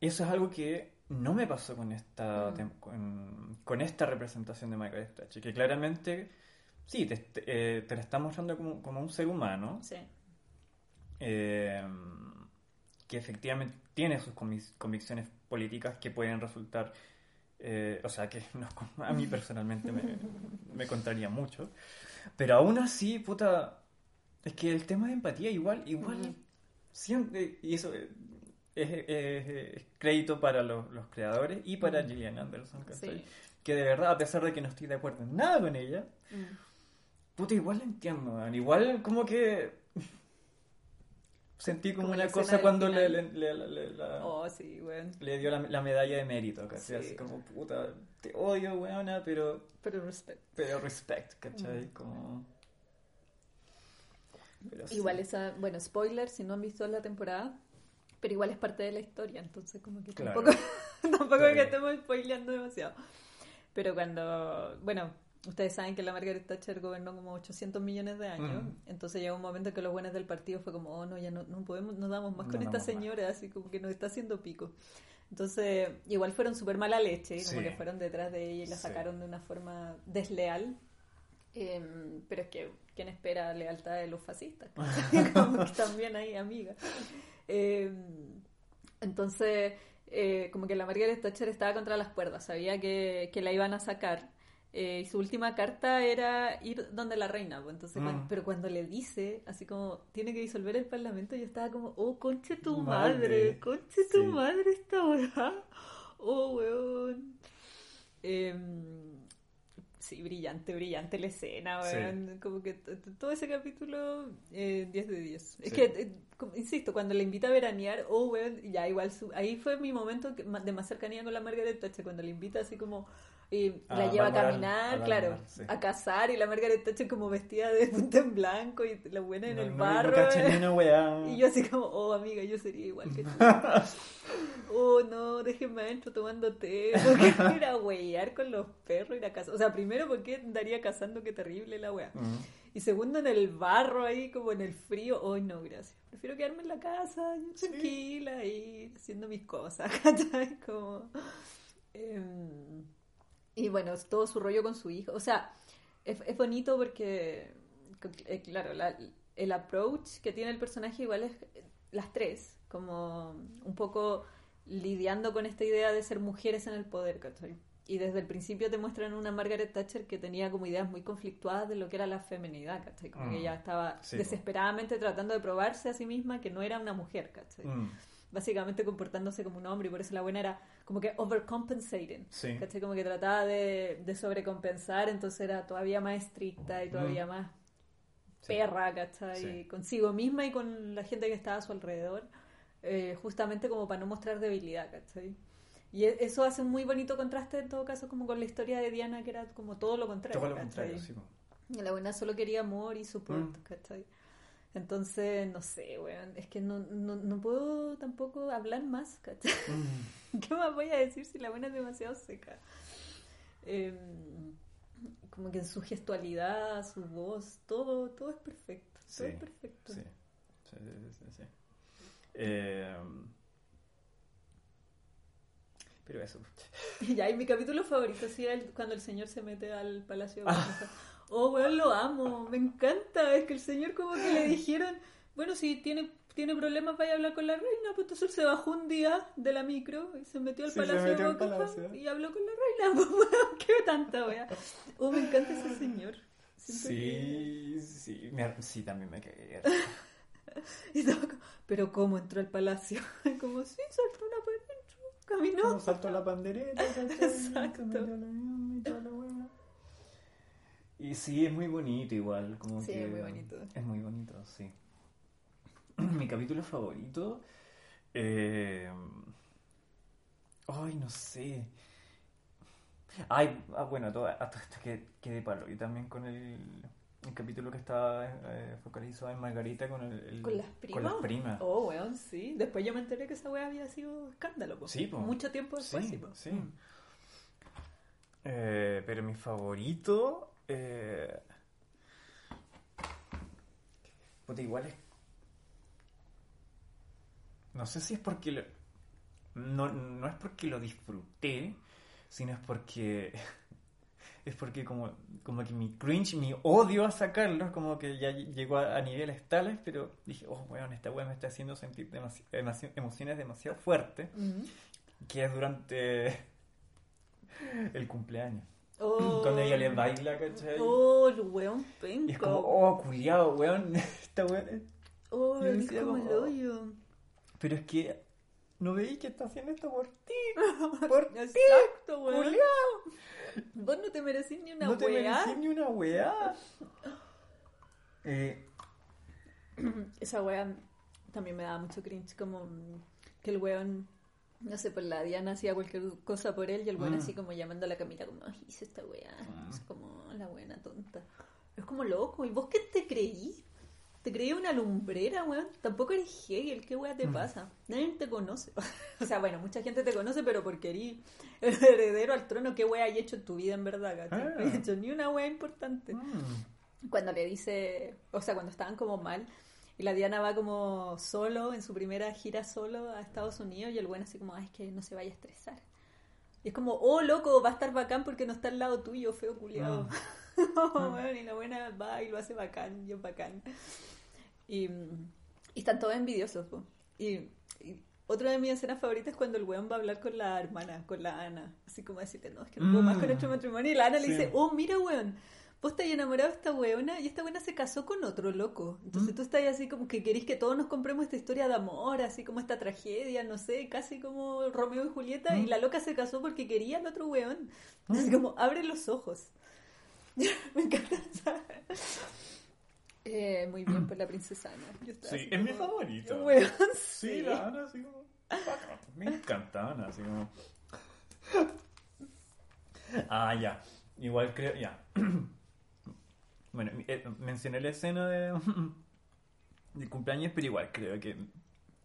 eso es algo que no me pasó con esta Mm. con, con esta representación de Margaret Thatcher que claramente sí te, te, eh, te la está mostrando como, como un ser humano Sí. eh, que efectivamente tiene sus convic- convicciones políticas que pueden resultar, eh, o sea, que no- a mí personalmente me, me contraría mucho, pero aún así, puta, es que el tema de empatía igual, igual, Ujú. siempre, y eso eh, es, es- es crédito para los, los creadores y para Ujú. Gillian Anderson. Sí. que de verdad, a pesar de que no estoy de acuerdo en nada con ella. Puta, igual la entiendo, man. Igual como que sentí como, Como una cosa cuando le, final. le, le- le- la- Oh, sí, le dio la, la medalla de mérito. Sí. Así como, puta, te odio, weona, pero, Pero respect. pero respect, ¿cachai? Mm. Como... Pero sí. Igual esa, bueno, spoiler, si no han visto la temporada, pero igual es parte de la historia, entonces como que Claro. tampoco, tampoco Claro. que estemos spoileando demasiado. Pero cuando, bueno, ustedes saben que la Margaret Thatcher gobernó como 800 millones de años, Mm. entonces llegó un momento en que los buenos del partido fue como, oh no, ya no, no podemos, no damos más No con esta más. señora, así como que nos está haciendo pico. Entonces, igual fueron súper mala leche, como Sí. que fueron detrás de ella y la Sí. sacaron de una forma desleal. Em, pero es que, ¿quién espera lealtad de los fascistas? como que también hay amigas. Em, entonces, eh, como que la Margaret Thatcher estaba contra las cuerdas, sabía que, que la iban a sacar. Eh, y su última carta era ir donde la reina. pues, entonces, Mm. pero cuando le dice, así como, tiene que disolver el parlamento, yo estaba como, oh, conche tu Madre. madre, conche tu madre esta hora. Oh, weón. Em, sí, brillante, brillante la escena, Sí. weón. Como que todo ese capítulo, eh, 10 de 10. Es que, eh, insisto, cuando le invita a veranear, oh, weón, ya igual, su- ahí fue mi momento que- de más cercanía con la Margaret Thatcher, cuando le invita así como, y la lleva a caminar, a claro, sí. a cazar, y la Margaret Thatcher como vestida de punta en blanco, y la buena en No- el barro. No. Y yo así como, oh amiga, yo sería igual que tú. oh no, déjenme adentro tomando té. Porque ir a huear con los perros, ir a cazar. O sea, primero, porque andaría cazando? Qué terrible la wea. Y segundo, en el barro ahí, como en el frío. Hoy no, gracias. Prefiero quedarme en la casa, tranquila, y haciendo mis cosas, ¿cachai? Como... em, y bueno, todo su rollo con su hijo. O sea, es, es bonito porque, eh, claro, la- el approach que tiene el personaje igual es las tres, como un poco lidiando con esta idea de ser mujeres en el poder, ¿cachai? Y desde el principio te muestran una Margaret Thatcher que tenía como ideas muy conflictuadas de lo que era la feminidad, ¿cachai? Como que Mm. ella estaba Sí, desesperadamente tratando de probarse a sí misma que no era una mujer, ¿cachai? Mm, Básicamente comportándose como un hombre y por eso la buena era como que overcompensating. Sí. ¿Cachai? Como que trataba de, de sobrecompensar, entonces era todavía más estricta y todavía Mm. más Sí. perra, ¿cachai? Sí. Consigo misma y con la gente que estaba a su alrededor, eh, justamente como para no mostrar debilidad, ¿cachai? Y e- eso hace un muy bonito contraste en todo caso como con la historia de Diana, que era como todo lo contrario. Todo lo ¿cachai? contrario, sí. Y La buena solo quería amor y support, Mm. ¿cachai? Entonces, no sé, weón, es que no, no, no puedo tampoco hablar más, ¿cachai? Mm, ¿Qué más voy a decir si la buena es demasiado seca? Em, como que en su gestualidad, su voz, todo, todo es perfecto. Todo Sí, es perfecto. Sí, sí, sí, sí, sí. Eh, pero eso. Y ya, y mi capítulo favorito sí es el- cuando el señor se mete al palacio de Ah. Oh, weón, lo amo, me encanta. Es que el señor como que le dijeron, bueno, si tiene, tiene problemas vaya a hablar con la reina, pues entonces él se bajó un día de la micro y se metió al Sí, palacio metió de Buckingham y habló con la reina. Pues, qué tanta wea. Oh, me encanta ese señor. Siento que- Sí, sí, me- sí, también me cagué. Y pero ¿cómo entró al palacio? Como, sí, saltó una dentro, caminó. Como saltó la pandereta. Exacto. Avión y toda la. Y sí, es muy bonito igual. Como Sí, que es muy bonito. Es muy bonito, sí. Mi capítulo favorito. eh, Ay, no sé. Ay, ah, bueno, todo, a todo esto que, que de palo. Y también con el, el capítulo que estaba eh, focalizado en Margarita con el, el- ¿Con las primas? Con las primas. Oh, weón, sí. Después yo me enteré que esa wea había sido escándalo. po. Sí, po. Mucho tiempo después, sí. Sí. Mm. Eh, pero mi favorito. Eh... puta, igual es. No sé si es porque. lo- No, no es porque lo disfruté, sino es porque. Es porque como, como que mi cringe, mi odio a sacarlo, como que ya llegó a, a niveles tales, pero dije, oh, weón, esta weá me está haciendo sentir demasi- demasi- emociones demasiado fuertes, que es durante el cumpleaños. Oh. Cuando ella le baila, ¿cachai? Oh, el weón penca. Y es como, oh, cuidado, weón, esta weón. Oh, es como el como, hoyo. Pero es que no veis que está haciendo esto por ti. Por ti, Exacto, weón. culiao. Vos no te merecís ni una No te weá. merecí ni una weá. Eh, Esa weá también me daba mucho cringe, como que el weón, no sé, pues la Diana hacía cualquier cosa por él y el weón Mm. así como llamando a la camita como, "Ay, hice esta weá, Mm. es como la buena tonta. Es como loco, ¿y vos qué te creí? ¿Te creí una lumbrera, weón? Tampoco eres Hegel, ¿qué weá te Mm. pasa? Nadie te conoce. o sea, bueno, mucha gente te conoce, pero porque eres el heredero al trono, ¿qué weá hay hecho en tu vida en verdad, ¿cachai? Ah. No has hecho ni una weá importante cuando le dice, o sea, cuando estaban como mal, y la Diana va como solo, en su primera gira solo a Estados Unidos, y el buen así como, ay, es que no se vaya a estresar. Y es como, oh, loco, va a estar bacán porque no está al lado tuyo, feo culiado. y la buena va y lo hace bacán, y es bacán. Y, y están todos envidiosos, po. Y, y otra de mis escenas favoritas es cuando el weón va a hablar con la hermana, con la Ana. Así como decirle, no, es que no puedo más con Mm. nuestro matrimonio. Y la Ana le dice, oh, mira, weón, vos estás enamorado de esta weona y esta weona se casó con otro loco. Entonces Mm. tú estás así como que querís que todos nos compremos esta historia de amor, así como esta tragedia, no sé, casi como Romeo y Julieta. Y Mm. la loca se casó porque quería al otro weón. Así como, abre los ojos. Me encanta. Eh, muy bien por la princesa Ana. Yo Sí, es mi como, favorito. Weón, Sí, sí. la Ana, así como. Me encanta Ana, así como. Ah, ya. Igual creo. Ya. Bueno, eh, mencioné la escena de. de cumpleaños, pero igual creo que.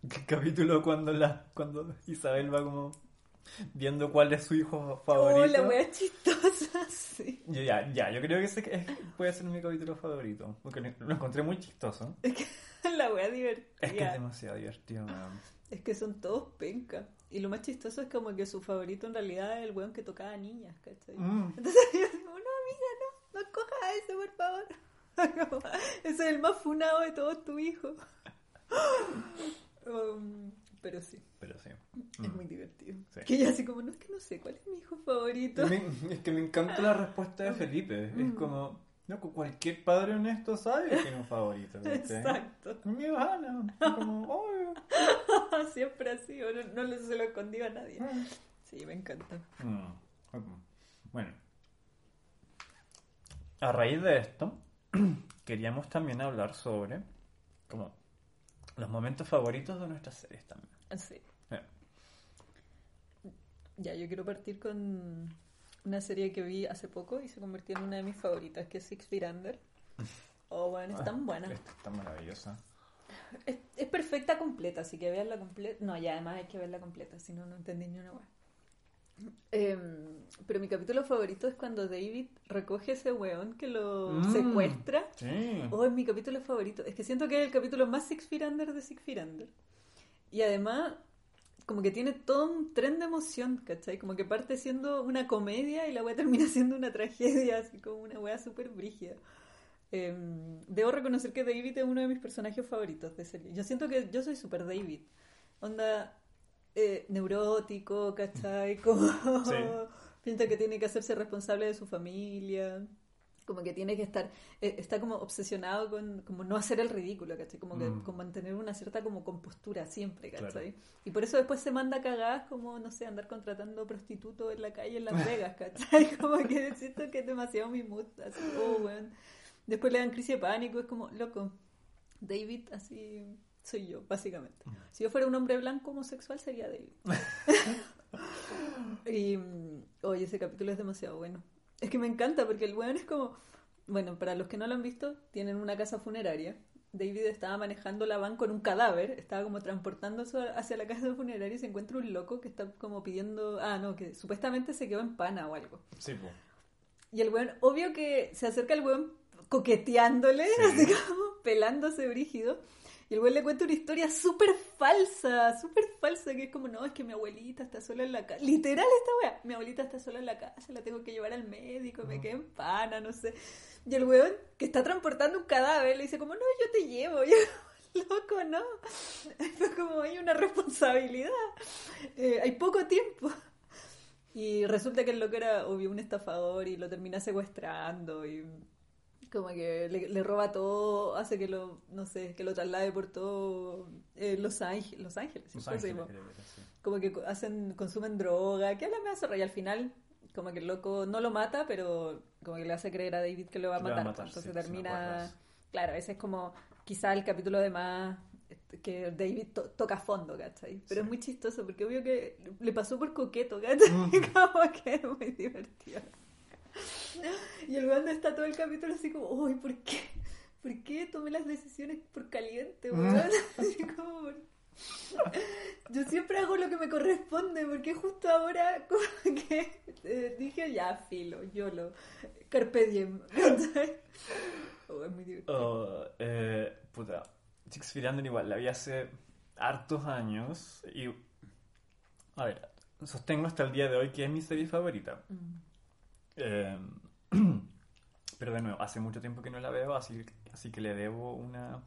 que el capítulo cuando la. cuando Isabel va como. viendo cuál es su hijo Oh, favorito. la wea chistosa, sí. Yo, ya, ya, yo creo que ese es- puede ser mi capítulo favorito. Porque lo lo encontré muy chistoso. La wea divertida. Es que es demasiado divertido, weón. Es que son todos pencas. Y lo más chistoso es como que su favorito en realidad es el weón que tocaba niñas, ¿cachai? Mm. Entonces yo digo, no, amiga, no, no escojas a ese, por favor. Ese es el más funado de todos tus hijos. Um, pero sí, Pero sí. es Mm. muy divertido. Sí. Que ella así como, no, es que no sé, ¿cuál es mi hijo favorito? Me- es que me encanta la respuesta de Felipe. Es Mm. como, no, cualquier padre honesto sabe que tiene un favorito. ¿viste? Exacto. Mi Ana. Es como, obvio. Siempre así, no, no se lo escondió a nadie. Sí, me encanta. Mm. Bueno. A raíz de esto, queríamos también hablar sobre como los momentos favoritos de nuestras series también. Sí. Eh, Ya, yo quiero partir con una serie que vi hace poco y se convirtió en una de mis favoritas, que es Six Feet Under. Oh, bueno, es tan buena. Esta está maravillosa. Es, es perfecta completa, así que veanla completa. No, ya además hay que verla completa, si no, no entendí ni una hueá. Em, pero mi capítulo favorito es cuando David recoge ese weón que lo Mm. secuestra. Sí. Oh, es mi capítulo favorito. Es que siento que es el capítulo más Six Feet Under de Six Feet Under. Y además, como que tiene todo un tren de emoción, ¿cachai? Como que parte siendo una comedia y la weá termina siendo una tragedia, así como una weá súper brígida. Eh, debo reconocer que David es uno de mis personajes favoritos de serie. Yo siento que yo soy súper David. Onda eh, neurótico, ¿cachai? Como Sí. piensa que tiene que hacerse responsable de su familia. Como que tiene que estar, eh, está como obsesionado con como no hacer el ridículo, ¿cachai? Como que Mm. con mantener una cierta como compostura siempre, Claro. ¿cachai? Y por eso después se manda cagadas como, no sé, andar contratando prostitutos en la calle en Las Vegas, ¿cachai? Como que siento que es demasiado mi mood, así, oh, weón. Después le dan crisis de pánico, es como, loco, David, así soy yo, básicamente. Si yo fuera un hombre blanco homosexual, sería David. y, oye, ese capítulo es demasiado bueno. Es que me encanta porque el weón es como, bueno, para los que no lo han visto, tienen una casa funeraria. David estaba manejando la van con un cadáver, estaba como transportándose hacia la casa funeraria y se encuentra un loco que está como pidiendo, ah, no, que supuestamente se quedó en pana o algo. Sí, po. Y el weón, obvio que se acerca el weón coqueteándole, Sí. así como pelándose brígido. Y el weón le cuenta una historia súper falsa, súper falsa, que es como, no, es que mi abuelita está sola en la casa. Literal esta wea, mi abuelita está sola en la casa, la tengo que llevar al médico, me Mm. quedé en pana, no sé. Y el weón, que está transportando un cadáver, le dice como, no, yo te llevo. Yo, loco, no. Fue como, hay una responsabilidad. Eh, hay poco tiempo. Y resulta que el loco era, obvio, un estafador y lo termina secuestrando y como que le, le roba todo, hace que lo, no sé, que lo traslade por todo eh, Los Ángeles, Los Ángeles, como que hacen, consumen droga, que habla me hace y al final como que el loco no lo mata, pero como que le hace creer a David que lo va a lo va matar, a matar, entonces sí, me termina, claro, ese es como quizá el capítulo de más este, que David to- toca fondo, ¿cachai? Pero Sí. es muy chistoso porque obvio que le pasó por coqueto, ¿cachai? Mm. como que es muy divertido. Y el weón está todo el capítulo así como, uy, ¿por qué? ¿Por qué tomé las decisiones por caliente, Mm. weón? Así como, yo siempre hago lo que me corresponde, porque justo ahora como que eh, dije, ya, filo, yo lo, carpe diem. Oh, es muy divertido. Oh, eh, puta, igual, la vi hace hartos años y, a ver, sostengo hasta el día de hoy que es mi serie favorita. Mm. Eh, pero de nuevo, hace mucho tiempo que no la veo, así, así que le debo una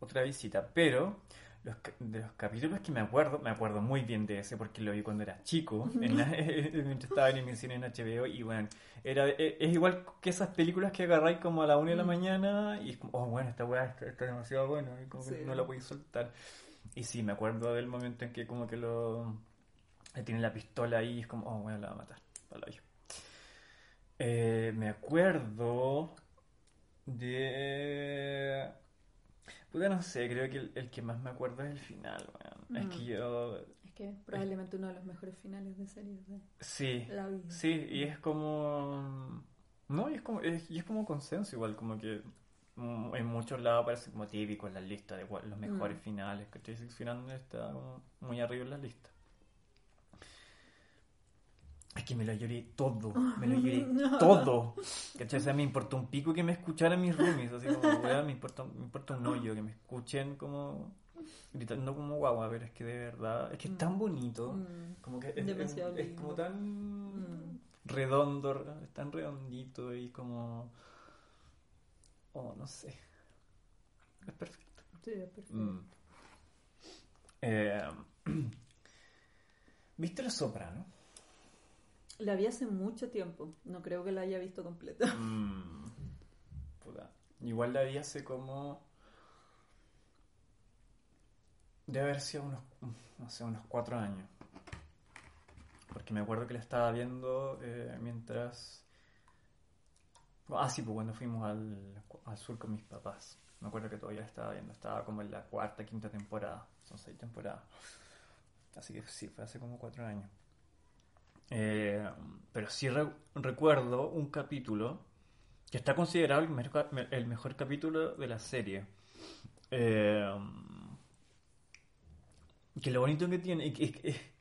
otra visita. Pero los, de los capítulos que me acuerdo, me acuerdo muy bien de ese porque lo vi cuando era chico, en la- mientras estaba en emisión en HBO y bueno, era, e- es igual que esas películas que agarráis como a la una de la Mm. mañana y es como, oh bueno, esta weá está, está demasiado buena y como que no la podéis soltar. Y sí, me acuerdo del momento en que como que lo... le tiene la pistola ahí y es como, oh bueno, la va a matar. al hoyo. Eh, me acuerdo de... Puta, no sé, creo que el, el que más me acuerdo es el final, weón. Es Mm. que yo... Es que probablemente uno de los mejores finales de series de Sí, la vida. sí, y es como... No, y es como, es, y es como consenso igual, como que mm, en muchos lados parece como típico en la lista de los mejores Mm. finales, que Six Final está como muy arriba en la lista. Es que me lo lloré todo, me lo lloré todo. ¿Cachai? O sea, me importó un pico que me escucharan mis roomies, así como, weá, me importa, me importa un hoyo, que me escuchen como gritando como guagua, pero es que de verdad, es que es tan bonito, Mm. como que es, como tan Mm. redondo, es tan redondito y como, oh, no sé, es perfecto. Sí, es perfecto. Mm. Eh, ¿Viste Los Soprano? La vi hace mucho tiempo. No creo que la haya visto completa. Mm, puta. Igual la vi hace como. Debe haber sido unos, no sé, unos cuatro años. Porque me acuerdo que la estaba viendo eh, mientras. Ah, sí, pues cuando fuimos al, al sur con mis papás. Me acuerdo que todavía la estaba viendo. Estaba como en la cuarta, quinta temporada. Son seis temporadas. Así que sí, fue hace como cuatro años. Eh, pero sí re- recuerdo un capítulo que está considerado el mejor, capítulo de la serie. Eh, que lo bonito que tiene que,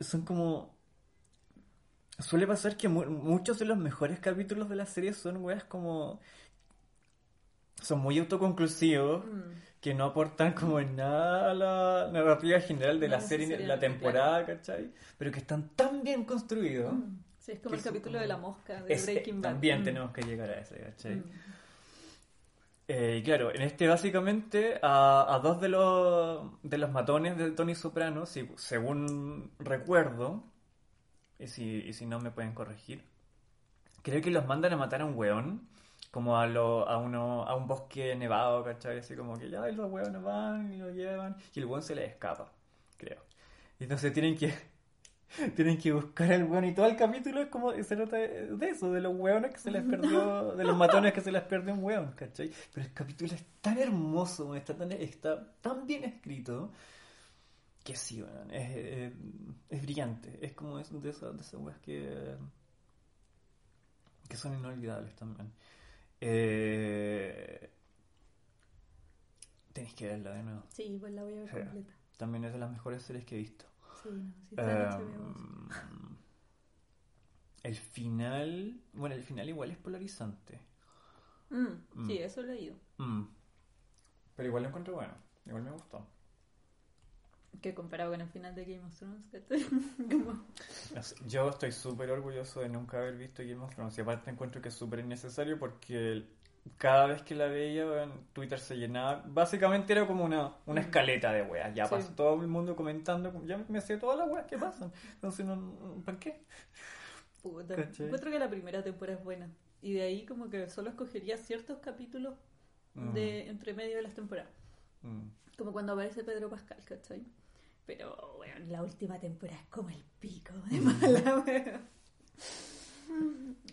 son como... Suele pasar que mu- muchos de los mejores capítulos de la serie son weas como... Son muy autoconclusivos Mm. Que no aportan como en nada a la narrativa general de No la serie, la temporada, ¿cachai? Pero que están tan bien construidos. Mm. Sí, es como el capítulo como- de la mosca de Es- Breaking Bad. También Mm. tenemos que llegar a ese, ¿cachai? Mm. Eh, y claro, en este básicamente a, a dos de los, de los matones de Tony Soprano, si- según recuerdo, y si, y si no me pueden corregir, creo que los mandan a matar a un weón, como a, lo, a, uno, a un bosque nevado, ¿cachai? Así como que ya los weones van y lo llevan, y el weón se les escapa, creo. Y entonces tienen que, tienen que buscar al weón y todo el capítulo es como se trata de, eso, de los weones que se les perdió, de los matones que se les perdió un weón, ¿cachai? Pero el capítulo es tan hermoso, está tan, está tan bien escrito que sí, weón, es, es, es brillante, es como es de esas, de esas weas que, que son inolvidables también. Eh, tenéis que verla de nuevo. Sí, pues la voy a ver Sí. completa. También es de las mejores series que he visto. Sí, no, sí está el final, bueno, el final igual es polarizante. Mm, mm. Sí, eso he leído. Mm. Pero igual lo encuentro bueno, igual me gustó. Que comparado con el final de Game of Thrones. Como- Yo estoy súper orgulloso de nunca haber visto Game of Thrones y aparte encuentro que es súper innecesario porque cada vez que la veía weón, Twitter se llenaba, básicamente era como una, una Mm. escaleta de weas, ya Sí. pasó todo el mundo comentando, ya me sé todas las weas que pasan, entonces no, ¿para qué? Puta. Encuentro que la primera temporada es buena. Y de ahí como que solo escogería ciertos capítulos Mm, de entre medio de las temporadas. mm. Como cuando aparece Pedro Pascal, ¿cachai? Pero, bueno, la última temporada es como el pico de mala, weón.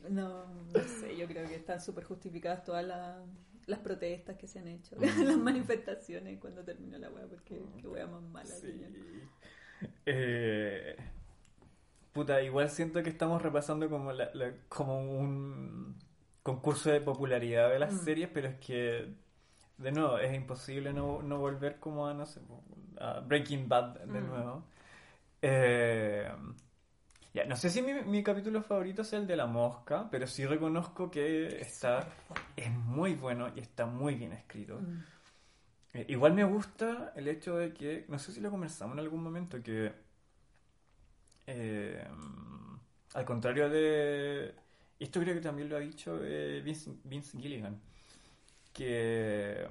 No, no sé, yo creo que están súper justificadas todas las, las protestas que se han hecho, las manifestaciones cuando terminó la weá, porque qué weá más mala. Sí. Eh, puta, igual siento que estamos repasando como, la- la- como un concurso de popularidad de las Mm. series, pero es que, de nuevo, es imposible no, no volver como a, no sé, a Breaking Bad de Mm. nuevo. Eh, ya, no sé si mi, mi capítulo favorito es el de la mosca, pero sí reconozco que está, es muy bueno y está muy bien escrito. Mm. Eh, igual me gusta el hecho de que, no sé si lo conversamos en algún momento, que eh, al contrario de... Esto creo que también lo ha dicho eh, Vince, Vince Gilligan, que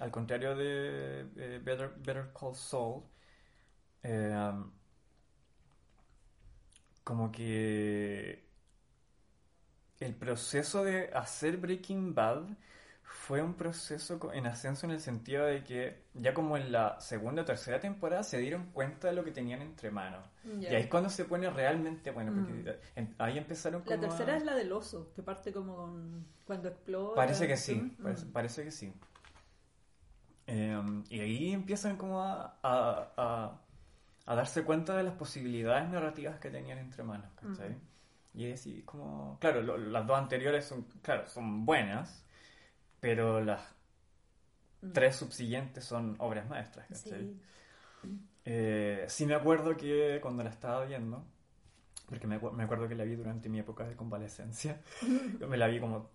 al contrario de eh, Better, Better Call Saul, eh, como que el proceso de hacer Breaking Bad fue un proceso en ascenso en el sentido de que ya como en la segunda o tercera temporada se dieron cuenta de lo que tenían entre manos. Y ahí es cuando se pone realmente bueno, porque Mm. ahí empezaron como La tercera a- es la del oso, que parte como con... cuando explora. Parece que sí, parece, parece que sí. Eh, y ahí empiezan como a, a, a- a darse cuenta de las posibilidades narrativas que tenían entre manos, ¿cachai? Ujú. Y es así como, claro, lo- las dos anteriores son, claro, son buenas, pero las Mm. tres subsiguientes son obras maestras, ¿cachai? Sí. Eh, sí me acuerdo que cuando la estaba viendo, porque me, me acuerdo que la vi durante mi época de convalescencia. Me la vi como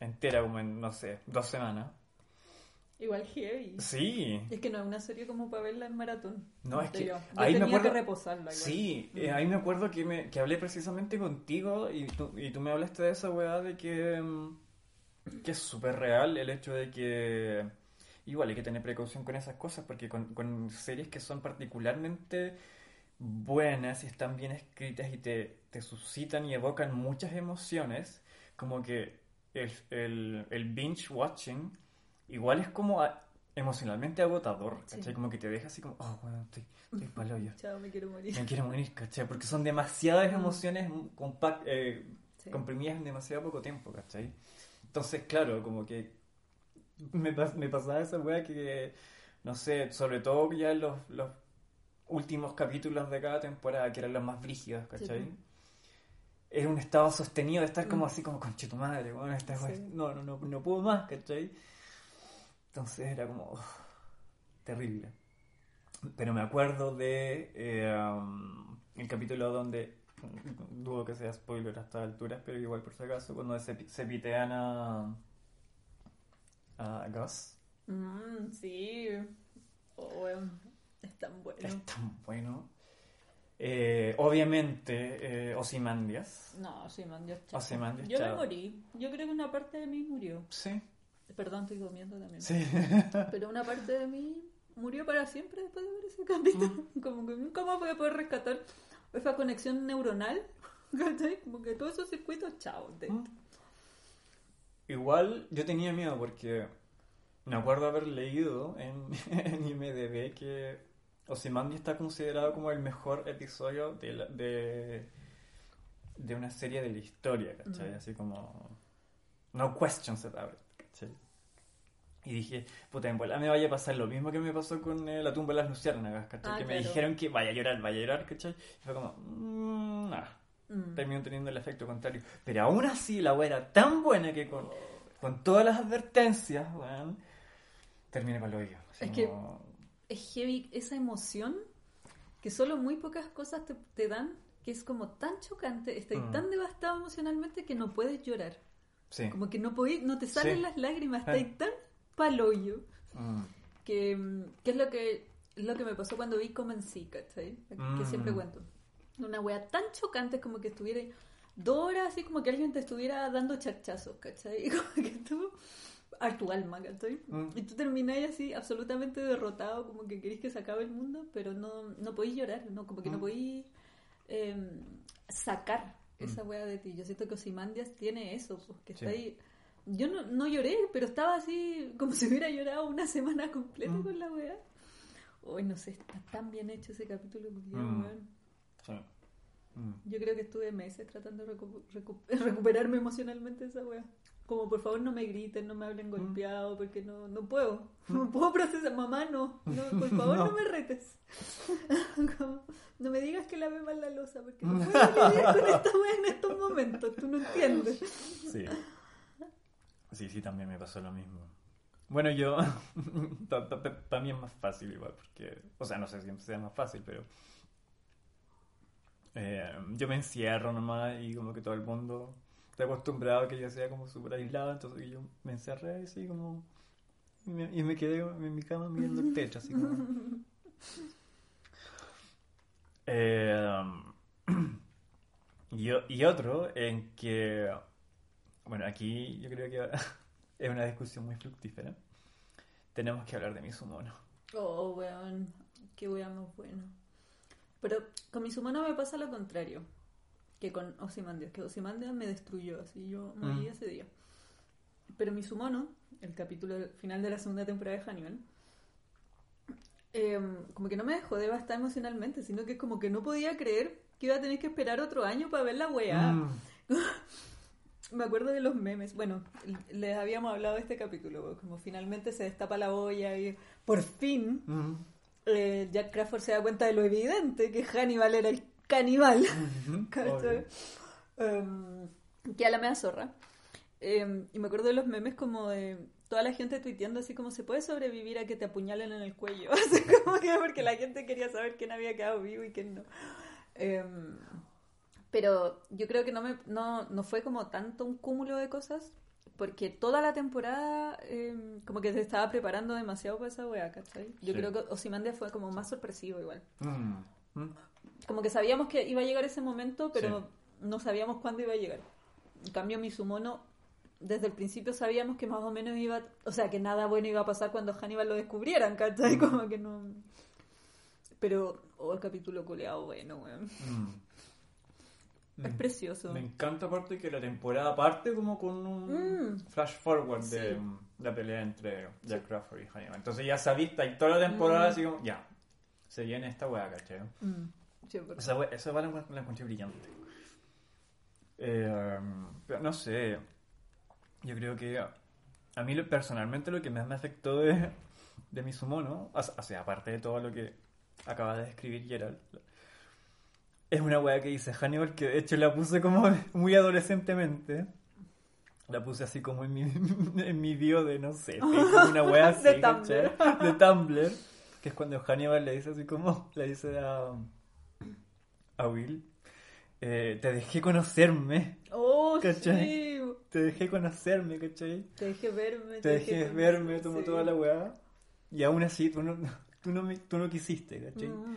entera, como en, no sé, dos semanas. Igual heavy. Sí, Es que no es una serie como para verla en maratón. No, es que yo. Yo ahí me acuerdo- que reposarla igual. sí, Mm. eh, ahí me acuerdo que, me, que hablé precisamente contigo y tú, y tú me hablaste de esa weá de que, mm, que es súper real el hecho de que igual hay que tener precaución con esas cosas porque con, con series que son particularmente buenas y están bien escritas y te, te suscitan y evocan muchas emociones, como que el, el, el binge watching igual es como a- emocionalmente agotador, Sí. ¿cachai? Como que te deja así como, oh, bueno, estoy, estoy pa'l hoyo. Chao, me quiero morir. Me quiero morir, ¿cachai? Porque son demasiadas Mm. emociones compact, eh, Sí. comprimidas en demasiado poco tiempo, ¿cachai? Entonces, claro, como que me, pas- me pasaba esa wea que, no sé, sobre todo ya en los, los últimos capítulos de cada temporada, que eran los más brígidos, ¿cachai? Sí. Era un estado sostenido de estar como Mm. así, como conche tu madre, bueno, esta Sí. no, no, no, no puedo más, ¿cachai? Entonces era como uf, terrible. Pero me acuerdo de eh, um, el capítulo donde, dudo que sea spoiler a estas alturas, pero igual por si acaso, cuando se, se pitean a, a Gus. Mm, sí. Oh, weón. Es tan bueno. Es tan bueno. Eh, obviamente, eh, Ozymandias. No, sí, man, ya chao. Ozymandias, Yo me morí. Yo creo que una parte de mí murió. Sí, Perdón, estoy comiendo también. sí. Pero una parte de mí murió para siempre después de ver ese capítulo. Como que nunca más voy a poder rescatar esa conexión neuronal. Como que todos esos circuitos, chao. Mm. Igual yo tenía miedo porque me acuerdo haber leído en, en IMDb que Ozymandias está considerado como el mejor episodio de, la- de, de una serie de la historia, ¿cachai? Mm. Así como... No questions about it. Y dije, puta, en bola me vaya a pasar lo mismo que me pasó con eh, La tumba de las luciérnagas, ¿cachai? Ah, que me claro. dijeron que vaya a llorar, vaya a llorar, ¿cachai? Y fue como, mmm, nah Mm. terminó teniendo el efecto contrario. Pero aún así la wea era tan buena que con, con todas las advertencias, weón, terminé con lo hoyo. Es que- como- Es heavy esa emoción que solo muy pocas cosas te, te dan, que es como tan chocante, estás Mm. tan devastado emocionalmente que no puedes llorar. Sí. Como que no podí, no te salen Sí. las lágrimas, estás tan paloyo. Mm. que, mm, que es lo que lo que me pasó cuando vi Comencí, ¿cachai? Que Mm. siempre cuento. Una wea tan chocante como que estuviera dos horas así como que alguien te estuviera dando chachazos, ¿cachai? Como que tú, a tu alma, ¿cachai? Mm. Y tú terminás así absolutamente derrotado, como que querés que se acabe el mundo, pero no, no podís llorar, ¿no? Como que no Mm. podís em, sacar esa Mm. wea de ti. Yo siento que Ozymandias tiene eso, pues, que Sí. está ahí yo no, no lloré, pero estaba así como si hubiera llorado una semana completa Mm. con la weá. Hoy no sé, está tan bien hecho ese capítulo. Mm. weón, Sí. Mm. Yo creo que estuve meses tratando de recu- recu- recuperarme emocionalmente de esa weá. Como por favor no me griten, no me Mm. hablen golpeado, porque no, no puedo. No puedo procesar. Mamá, no. no por favor no, No. me retes. Como, no me digas que lave mal la losa, porque no puedo lidiar con esta weá en estos momentos. Tú no entiendes. Sí. Sí, sí, también me pasó lo mismo. Bueno, yo, mí es más fácil igual, porque, o sea, no sé si sea más fácil, pero eh, yo me encierro nomás y como que todo el mundo está acostumbrado a que yo sea como súper aislado, entonces yo me encerré así como, y me, y me quedé en mi cama mirando el techo, así como... Eh, y otro en que, bueno, aquí yo creo que es una discusión muy fructífera. Tenemos que hablar de mi sumono. Oh, weón, qué weón más bueno. Pero con mi sumano me pasa lo contrario que con Ozymandias, que Ozymandias me destruyó, así yo morí Mm. ese día. Pero mi sumono, el capítulo final de la segunda temporada de Hannibal, em, como que no me dejó devastada emocionalmente, sino que como que no podía creer que iba a tener que esperar otro año para ver la weá. Mm, Me acuerdo de los memes. Bueno, les habíamos hablado de este capítulo, como finalmente se destapa la olla y por fin eh, Jack Crawford se da cuenta de lo evidente que Hannibal era el caníbal. Em, que a la mea zorra. Em, y me acuerdo de los memes como de toda la gente tuiteando así como se puede sobrevivir a que te apuñalen en el cuello. Así como que porque la gente quería saber quién había quedado vivo y quién no. Em, Pero yo creo que no, me, no, no fue como tanto un cúmulo de cosas, porque toda la temporada eh, como que se estaba preparando demasiado para esa wea, ¿cachai? Yo Sí. creo que Osimandia fue como más sorpresivo igual. Mm, mm. Como que sabíamos que iba a llegar ese momento, pero no sabíamos cuándo iba a llegar. En cambio, Mizumono, desde el principio sabíamos que más o menos iba, o sea, que nada bueno iba a pasar cuando Hannibal lo descubrieran, ¿cachai? Como que no... Pero, oh, el capítulo culeado, bueno, weón. Mm. Es precioso. Me encanta aparte que la temporada parte como con un Mm. flash forward de Sí. mm, la pelea entre Jack Crawford y Hannibal. Entonces ya sabiste está ahí toda la temporada Mm. así como, ya, se viene esta weá, ¿cachai? Mm, sí. Esa weá, esa la, la encontré brillante. Eh, pero no sé, yo creo que a mí personalmente lo que más me afectó de, de mi sumono, o sea, o sea, aparte de todo lo que acaba de describir Gerald, es una weá que dice Hannibal que de hecho la puse como muy adolescentemente. La puse así como en mi, en mi bio de, no sé, una weá así, De. Tumblr. De Tumblr. Que es cuando Hannibal le dice así como, le dice a, a Will, eh, te dejé conocerme, Oh, ¿Cachai? sí. te dejé conocerme, ¿cachai? Te dejé verme. Te dejé verme, como sí. toda la weá. Y aún así, tú no, tú no, me- tú no quisiste, ¿cachai? Mm.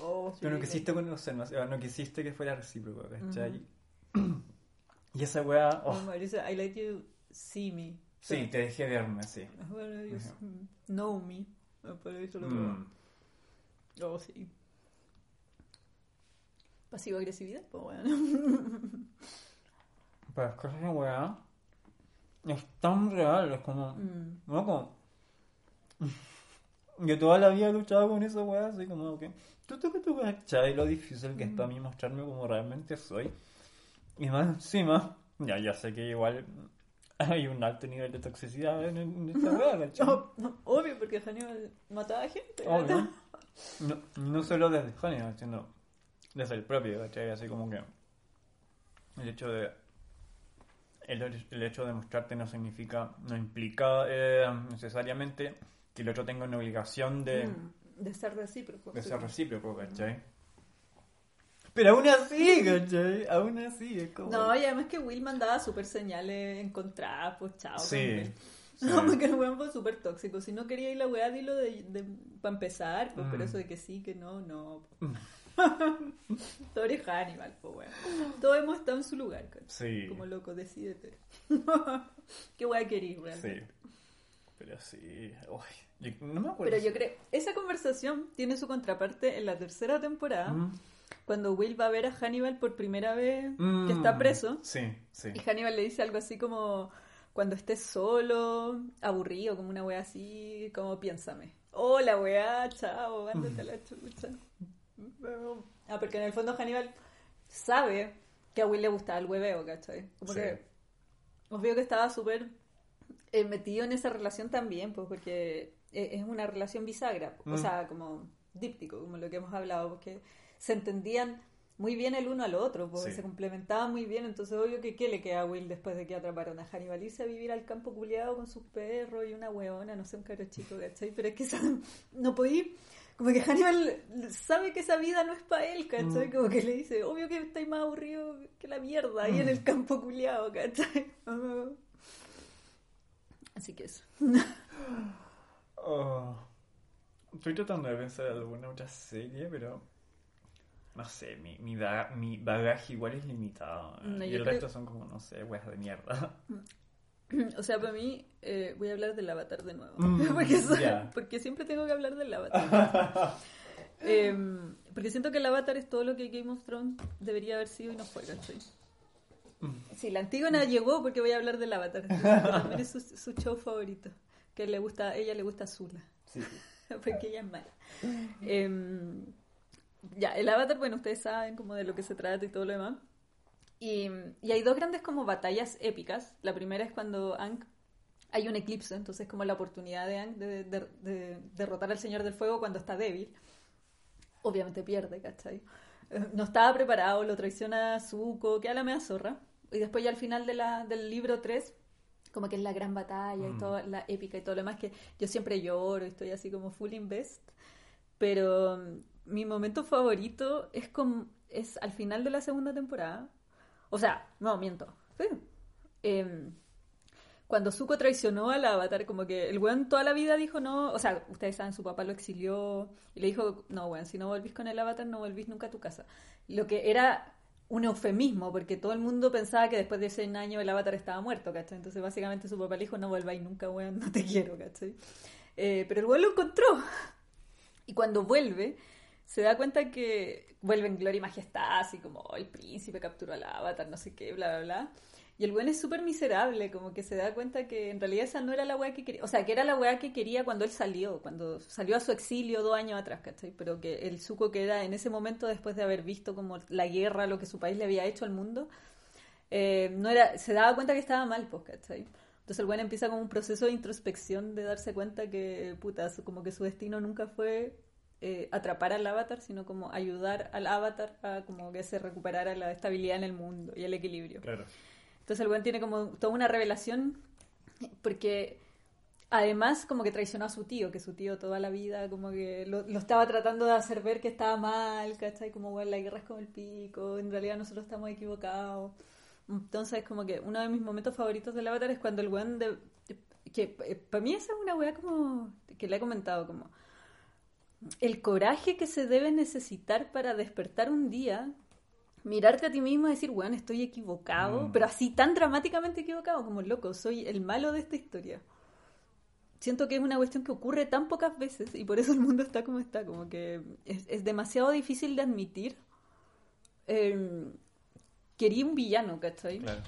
Oh, Tú no sí. quisiste conocerme, o sea, no quisiste que fuera recíproco, ¿cachai? Y esa weá, oh, Oh, I let you see me. sí, te dejé verme, sí. Bueno, you Ujú. mm, know me. Ah, Pero eso lo. Mm. Oh, sí. Pasiva agresividad, pues bueno. Pero es que esa weá es tan real, es como, Mm. no como, yo toda la vida he luchado con esa weá, así como que, tú que tú cachai lo difícil que es para mí mostrarme como realmente soy. Y más encima, ya, ya sé que igual hay un alto nivel de toxicidad en, en esta weá, ¿cachai? No, obvio, porque Hannibal mataba a gente. Obvio. No, no solo desde Hannibal, sino desde el propio, ¿cachai? Así como que el hecho de el, el hecho de mostrarte no significa, no implica eh, necesariamente que el otro tenga una obligación de, Mm, de ser recíproco. de sí. ser recíproco, ¿cachai? Pero aún así, ¿cachai? Aún así, es como... No, y además que Will mandaba súper señales encontradas, pues chao. Sí, sí. No, porque el weón fue súper tóxico. Si no quería ir la weá, dilo de, de, para empezar, pues, pero Mm. eso de que sí, que no, no. Tú eres Hannibal, pues weón. Todos hemos estado en su lugar, ¿cachai? Sí. Como loco, decídete. Qué weá querís, realmente. Sí. Pero sí... uy, yo no me acuerdo. Pero yo creo, esa conversación tiene su contraparte en la tercera temporada, Mm, cuando Will va a ver a Hannibal por primera vez, que mm, está preso. Sí, sí. Y Hannibal le dice algo así como, cuando estés solo, aburrido, como una wea así, como piénsame. Hola wea, chao, ándate a la chucha. Ah, porque en el fondo Hannibal sabe que a Will le gustaba el hueveo, ¿cachai? Como Sí. que obvio que estaba súper eh, metido en esa relación también, pues porque es una relación bisagra, o Mm. sea, como díptico, como lo que hemos hablado, porque se entendían muy bien el uno al otro, porque Sí. se complementaban muy bien, entonces obvio que ¿qué le queda a Will después de que atraparon a Hannibal? Irse a vivir al campo culiado con sus perros y una hueona, no sé, un caro chico, ¿cachai? Pero es que no podí, como que Hannibal sabe que esa vida no es para él, ¿cachai? Mm. Como que le dice, obvio que estáis más aburrido que la mierda ahí en el campo culiado, ¿cachai? Así que eso. Oh, estoy tratando de pensar en alguna otra serie, pero no sé, mi, mi, mi bagaje igual es limitado. eh, No, y el creo- resto son como, no sé, weas de mierda. O sea, para mí, eh, voy a hablar del avatar de nuevo. Mm, porque, siempre tengo que hablar del avatar. Em, porque siento que el avatar es todo lo que Game of Thrones debería haber sido y no fue, ¿cachai? Sí, la Antígona llegó porque voy a hablar del avatar. También es su, su show favorito. Que le gusta, ella le gusta Zula. Sí. porque ella es mala. Em, ya, el avatar, bueno, ustedes saben como de lo que se trata y todo lo demás. Y, y hay dos grandes como batallas épicas. La primera es cuando Aang hay un eclipse, entonces como la oportunidad de Aang de, de- de derrotar al Señor del Fuego cuando está débil. Obviamente pierde, ¿cachai? Eh, No estaba preparado, lo traiciona Zuko, que a la mea zorra. Y después ya al final de la, del libro 3, como que es la gran batalla y Mm. toda la épica y todo lo demás, que yo siempre lloro y estoy así como full invest. Pero mm, mi momento favorito es, como, es al final de la segunda temporada. O sea, no, miento. Sí. Em, cuando Zuko traicionó al Avatar, como que el weón toda la vida dijo no, o sea, ustedes saben, su papá lo exilió y le dijo, no, weón, si no volvís con el Avatar, no volvís nunca a tu casa. Lo que era un eufemismo, porque todo el mundo pensaba que después de 100 años el Avatar estaba muerto, ¿cachai? Entonces básicamente su papá le dijo, no volváis nunca, weón, no te quiero, ¿cachai? Eh, pero el weón lo encontró. Y cuando vuelve, se da cuenta que vuelve en gloria y majestad, así como oh, el príncipe capturó al Avatar, no sé qué, bla, bla, bla. Y el weón es súper miserable, como que se da cuenta que en realidad esa no era la weá que quería. O sea, que era la weá que quería cuando él salió, cuando salió a su exilio dos años atrás, ¿cachai? Pero que el suco que era en ese momento, después de haber visto como la guerra, lo que su país le había hecho al mundo, eh, no era, se daba cuenta que estaba mal, pues, ¿cachai? Entonces el weón empieza como un proceso de introspección de darse cuenta que, puta, como que su destino nunca fue eh, atrapar al avatar, sino como ayudar al avatar a como que se recuperara la estabilidad en el mundo y el equilibrio. Claro. Entonces el buen tiene como toda una revelación porque además como que traicionó a su tío, que su tío toda la vida como que lo, estaba tratando de hacer ver que estaba mal, ¿cachai? Como, bueno, la guerra es como el pico, en realidad nosotros estamos equivocados. Entonces como que uno de mis momentos favoritos del Avatar es cuando el weón de, que eh, para mí esa es una weá como que le he comentado como el coraje que se debe necesitar para despertar un día mirarte a ti mismo y decir, bueno, estoy equivocado, Mm. pero así tan dramáticamente equivocado como loco, soy el malo de esta historia. Siento que es una cuestión que ocurre tan pocas veces y por eso el mundo está como está, como que es, es demasiado difícil de admitir. Eh, quería un villano, ¿cachai? Claro.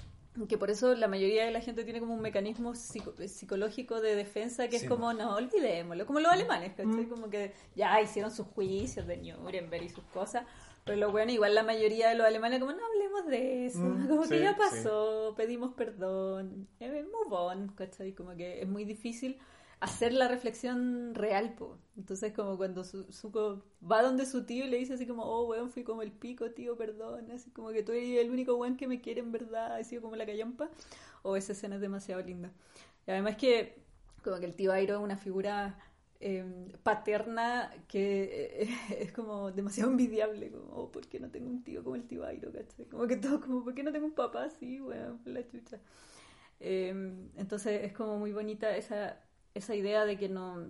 Que por eso la mayoría de la gente tiene como un mecanismo psico- psicológico de defensa que Sí. es como, no, olvidémoslo, como los alemanes, ¿cachai? Mm. Como que ya hicieron sus juicios de Nuremberg y sus cosas, pero lo bueno, igual la mayoría de los alemanes como, no hablemos de eso, Mm, como que sí, ya pasó, pedimos perdón, eh, move on, ¿cachai? Como que es muy difícil hacer la reflexión real, po. Entonces como cuando su, Zuko va donde su tío y le dice así como, oh, weón, fui como el pico, tío, perdón, así como que tú eres el único weón que me quiere en verdad, ha sido como la callampa, o esa escena es demasiado linda. Y además que como que el tío Airo es una figura eh, paterna que eh, es como demasiado envidiable, como, oh, ¿por qué no tengo un tío como el tío Airo, cachai? Como que todo, como, ¿por qué no tengo un papá así, weón, por la chucha? Eh, entonces es como muy bonita esa, esa idea de que no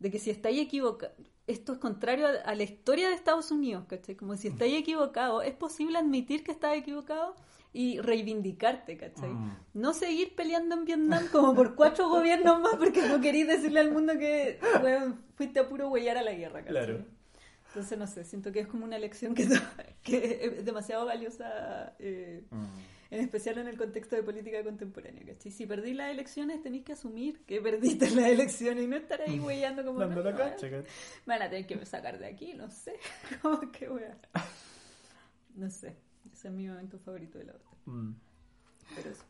de que si estáis equivocados esto es contrario a, a la historia de Estados Unidos ¿cachai? como si estáis equivocados es posible admitir que estás equivocado y reivindicarte ¿cachai? Mm. no seguir peleando en Vietnam como por cuatro gobiernos más porque no queréis decirle al mundo que weón, fuiste a puro huellar a la guerra ¿cachai? Claro. entonces no sé siento que es como una lección que, que es demasiado valiosa eh, Mm. en especial en el contexto de política contemporánea, ¿cachai? Si perdí las elecciones, tenéis que asumir que perdiste las elecciones y no estar ahí huellando como... Dando no, la cancha, ¿cachai? me van a tener que sacar de aquí, no sé. Como que wea. No sé. Ese es mi momento favorito de la otra. Mm. Pero eso.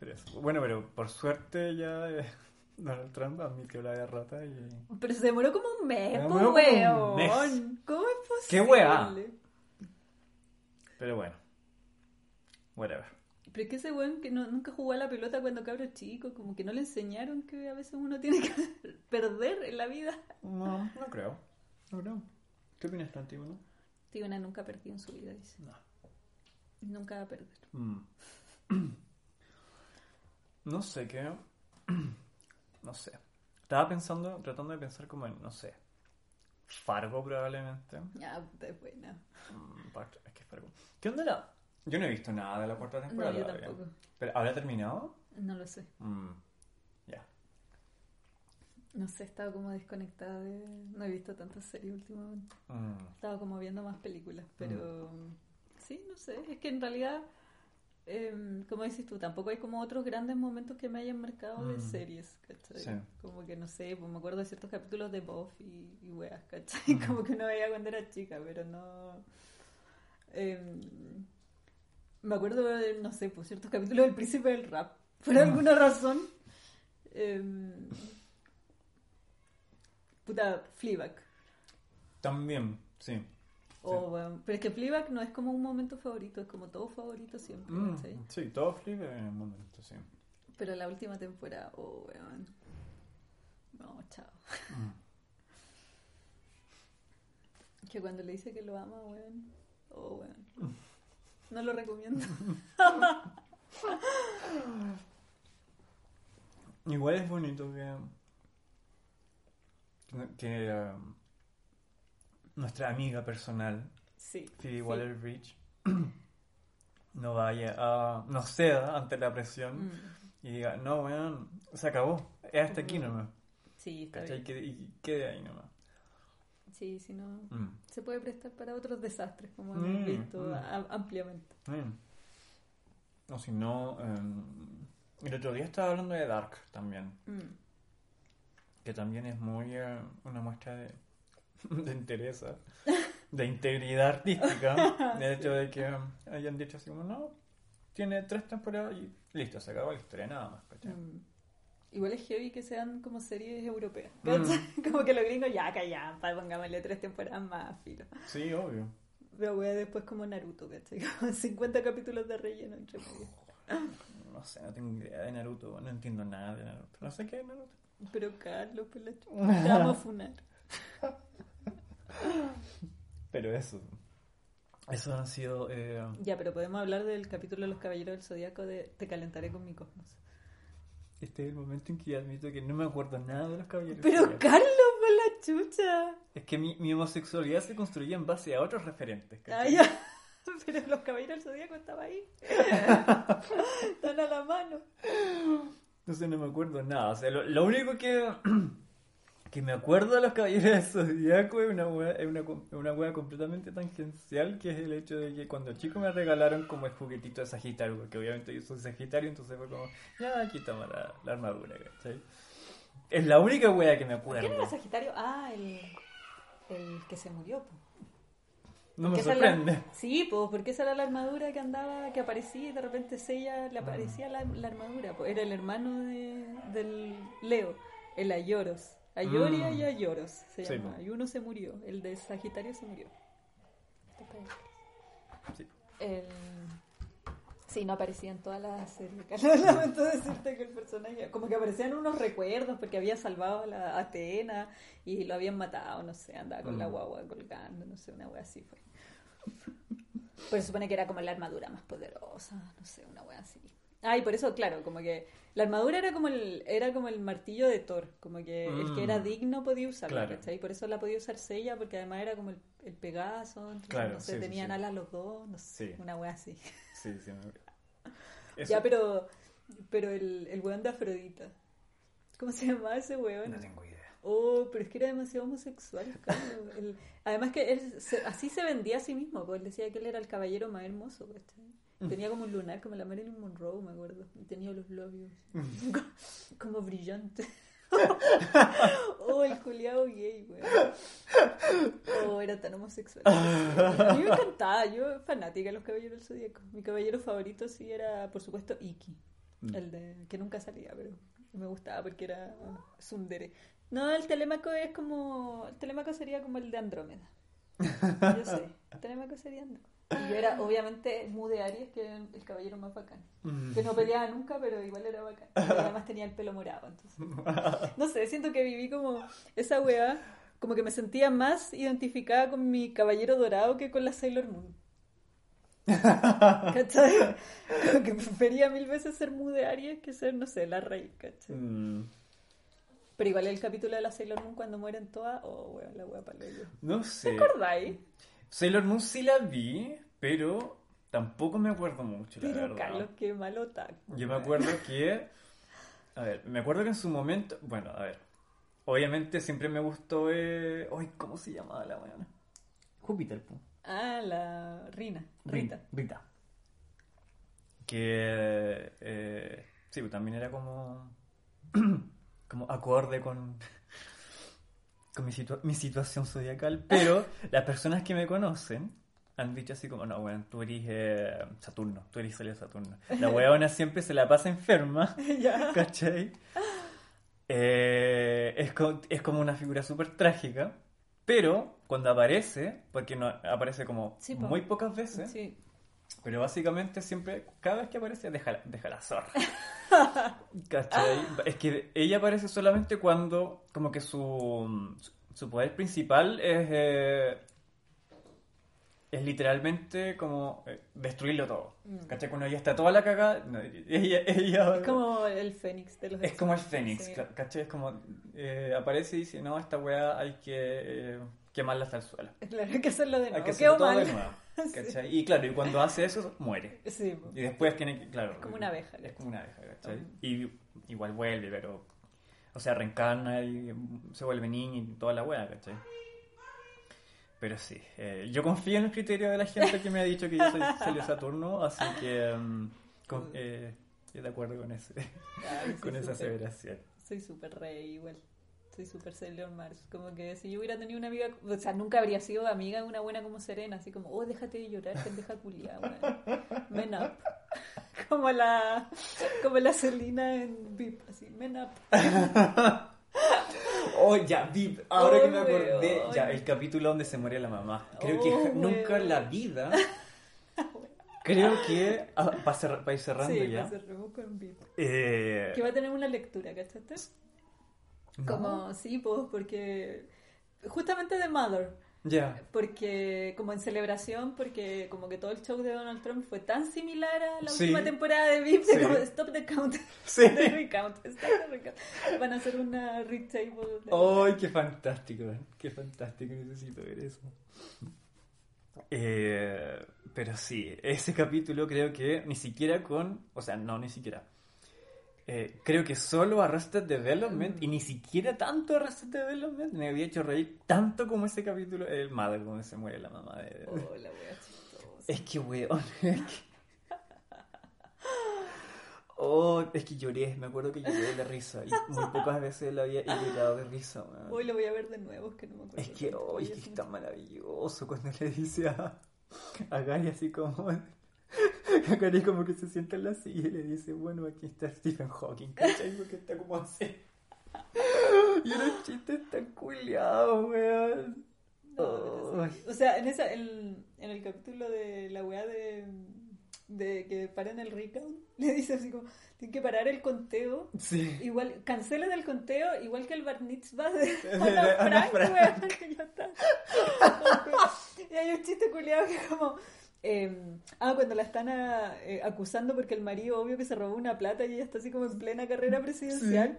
Pero eso. Bueno, pero por suerte ya eh, Donald Trump admitió la derrota y... Pero se demoró como un mes, demoró como un weón. ¿Cómo es posible? ¡Qué wea! Pero bueno. Whatever. Pero es que ese weón que no- nunca jugó a la pelota cuando cabro chico, como que no le enseñaron que a veces uno tiene que perder en la vida. No, no creo. No creo. ¿Qué opinas tú, Antígono? Tigona nunca ha perdido en su vida, dice. No. Nunca va a perder. Mm. No sé qué. No sé. Estaba pensando, tratando de pensar como en, no sé. Fargo probablemente. Ah, puta, es buena. Mm, Es que Fargo. ¿Qué onda la.? Yo no he visto nada de la cuarta temporada. No, yo todavía. tampoco. ¿Pero habrá terminado? No lo sé. Mm, Ya. No sé, he estado como desconectada de... No he visto tantas series últimamente. Mm, He estado como viendo más películas, pero... Sí, no sé. Es que en realidad, em, como dices tú, tampoco hay como otros grandes momentos que me hayan marcado de Mm. series, ¿cachai? Sí. Como que no sé, pues me acuerdo de ciertos capítulos de Buffy y, y weas, ¿cachai? Mm. Como que uno veía cuando era chica, pero no... em, me acuerdo de, no sé, pues ciertos capítulos del Príncipe del Rap. Por Mm. alguna razón. em, puta, Fleabag. También, sí. O, bueno, pero es que Fleabag no es como un momento favorito, es como todo favorito siempre, Mm, sí, todo flip en un momento, sí. Pero la última temporada, oh, weón. No, chao. Mm. Que cuando le dice que lo ama, weón. Oh, weón. No lo recomiendo. Igual es bonito que. que um, nuestra amiga personal, Sí. Phoebe sí. Waller Bridge, no vaya a. no ceda ante la presión Mm, y diga, no, weón, se acabó, es hasta aquí nomás. Sí, está bien. Que- Y quede ahí nomás. Sí, si no. Mm. Se puede prestar para otros desastres, como Mm, hemos visto mm. ampliamente. Mm. O si no, em, el otro día estaba hablando de Dark también, Mm. que también es muy eh, una muestra de, de interés, ¿eh? de integridad artística, del hecho de que hayan dicho así como, no, tiene tres temporadas y listo, se acabó la historia, nada más. Mm. Igual es heavy que sean como series europeas. Mm. Como que los gringos ya callan, pongámosle tres temporadas más, filo. Sí, obvio. Pero wea, después como Naruto, ¿cachai? Como 50 capítulos de relleno entre medio. No sé, no tengo idea de Naruto, no entiendo nada de Naruto. No sé qué es Naruto. Pero Carlos, pues la te vamos a funar. Pero eso. Eso han sido. eh, Ya, pero podemos hablar del capítulo de los Caballeros del Zodíaco de Te calentaré con mi cosmos. este es el momento en que admito que no me acuerdo nada de los caballeros. Pero. Carlos, pues la chucha. Es que mi, mi homosexualidad se construye en base a otros referentes. Ah. Pero los Caballeros del Zodíaco estaban ahí. Están a la mano. Entonces no me acuerdo nada. O sea, lo, lo único que, que me acuerdo de los caballeros del zodiaco es una es una, una wea completamente tangencial, que es el hecho de que cuando chico me regalaron como el juguetito de Sagitario, porque obviamente yo soy Sagitario, entonces fue como, ya aquí toma la, la armadura, ¿cachai? Es la única wea que me ¿Quién era acuerdo. Sagitario? Ah, el, el que se murió. po. No me la- sorprende. Sí, pues porque esa era la armadura que andaba, que aparecía y de repente Seiya le aparecía la, la armadura. pues, era el hermano de, del Leo, el Ayoros. Ayoria Mm. y Ayoros se Sí, llama. po. Y uno se murió, el de Sagitario se murió. Sí. El... Sí, no aparecía en toda la serie. Carlos, lamento decirte que el personaje, como que aparecían unos recuerdos porque había salvado a la Atena y lo habían matado, no sé, andaba con la Mm. guagua colgando, no sé, una wea así fue. Pues se supone que era como la armadura más poderosa, no sé, una wea así. Ah, y por eso, claro, como que la armadura era como el, era como el martillo de Thor, como que el que era Mm. digno podía usarlo, Claro. ¿cachai? Por eso la podía usar Seiya, porque además era como el, el Pegaso, entonces, Claro, no sé, sí, tenían sí. alas los dos, no sé, Sí. una wea así. Sí, sí. me- Ya, pero, pero el, el weón de Afrodita, ¿cómo se llamaba ese weón? No tengo idea. Oh, pero es que era demasiado homosexual. El- además que él se- así se vendía a sí mismo, pues él decía que él era el caballero más hermoso, ¿cachai? Tenía como un lunar, como la Marilyn Monroe, me acuerdo. Y tenía los labios como brillantes. oh, el culiao gay, weón. Oh, era tan homosexual. A mí me encantaba, yo fanática de los caballeros del zodíaco. Mi caballero favorito sí era, por supuesto, Iki. Mm. El de que nunca salía, pero me gustaba porque era Sundere. No, el Telémaco es como. El Telémaco sería como el de Andrómeda. Yo sé. El Telémaco sería Andrómeda. Y yo era, obviamente, Mu de Aries, que era el caballero más bacán. Mm. Que no peleaba nunca, pero igual era bacán. Y además tenía el pelo morado, entonces. No sé, siento que viví como esa weá, como que me sentía más identificada con mi caballero dorado que con la Sailor Moon. ¿Cachai? Como que prefería mil veces ser Mu de Aries que ser, no sé, la rey, ¿cachai? Mm, Pero igual el capítulo de la Sailor Moon cuando mueren todas, oh, weón, la weá para No sé. ¿Te acordáis? Sailor Moon sí la vi, pero tampoco me acuerdo mucho, la Pero verdad. Carlos, qué malo taco. Yo me acuerdo que. A ver, me acuerdo que en su momento. Bueno, a ver. Obviamente siempre me gustó. Eh... Ay, ¿cómo se llamaba la buena? Júpiter, po. Ah, la Rina, Rita. Rita. Que. Eh... Sí, pues también era como. como acorde con. Con mi, situa- mi situación zodiacal. Pero las personas que me conocen han dicho así como: no, bueno, tú eres eh, Saturno, tú eres Solia Saturno. La weona siempre se la pasa enferma. ya. ¿Cachai? Eh, es, co- es como una figura súper trágica, pero cuando aparece, porque no aparece como Sí, po. muy pocas veces, Sí. Pero básicamente siempre, cada vez que aparece, deja, deja la zorra. ¿Cachai? Es que ella aparece solamente cuando, como que su, su poder principal es, eh, es literalmente como eh, destruirlo todo. Mm. ¿Cachai? Cuando ya está toda la cagada, no, ella, ella- Es como el fénix de los es como el Fénix, sí. ¿cachai? Es como eh, aparece y dice, no, esta weá hay que eh, quemarla hasta el suelo. Claro, hay que hacerlo de Hay nuevo. que Quedó hacerlo todo mal. de nuevo. ¿cachai? Y claro, y cuando hace eso, muere. Sí. Y después tiene que, claro. Es como una abeja, Es como una abeja, ¿cachai? Y igual vuelve, pero. O sea, reencarna y se vuelve niña y toda la wea, ¿cachai? Pero sí, eh, yo confío en el criterio de la gente que me ha dicho que yo soy Celio Saturno, así que. con- eh, estoy de acuerdo con, ese, Ay, con esa súper- aseveración. Soy súper rey igual. Soy súper Sailor Mars. Como que si yo hubiera tenido una amiga, o sea, nunca habría sido amiga de una buena como Serena, así como, oh, déjate de llorar, pendeja culiada, weón. Men up. Como la, como la Selena en VIP, así, men up. Oh, ya, vi, ahora Oh, que me acordé, weón. ya, el capítulo donde se muere la mamá. Creo que Oh, nunca en la vida. Creo que. ah, para ir cerrando Sí, ya. con VIP. eh, Que va a tener una lectura, ¿cachaste? No. Como, sí, pues, porque justamente de Mother. Ya. Porque, como en celebración, porque como que todo el show de Donald Trump fue tan similar a la Sí. última temporada de VIP, Sí. como Stop the Count, Sí. de Recount, Stop the Recount. Van a hacer una retable. ¡Ay, qué fantástico! ¡Qué fantástico! Necesito ver eso. Eh, pero sí, ese capítulo creo que ni siquiera con. O sea, no, ni siquiera. Eh, creo que solo Arrested Development y ni siquiera tanto Arrested Development me había hecho reír tanto como ese capítulo, el Mother, donde se muere la mamá de. Oh, la wea chistosa. Es que, weón. es que- Oh, es que lloré, me acuerdo que lloré de risa. Y muy pocas veces la había llorado de risa, weón. Hoy lo voy a ver de nuevo, es que no me acuerdo. Es que, oh, es que es es tan maravilloso cuando le dice a, a Gary así como... A Gary como que se sienta en la silla y le dice, bueno, aquí está Stephen Hawking, ¿cachai? Porque está como así. Y los chistes tan culiados, weón. No. O sea, en, esa, en, en el capítulo de la weá de, de que paran el recount, le dice así como, tienen que parar el conteo. Sí. Igual, cancelen el conteo, igual que el bar mitzvah de de Ana Ana Frank, Frank. weón, que ya está. Y hay un chiste culiado que es como... eh, ah, cuando la están ah, eh, acusando porque el marido obvio que se robó una plata y ella está así como en plena carrera presidencial.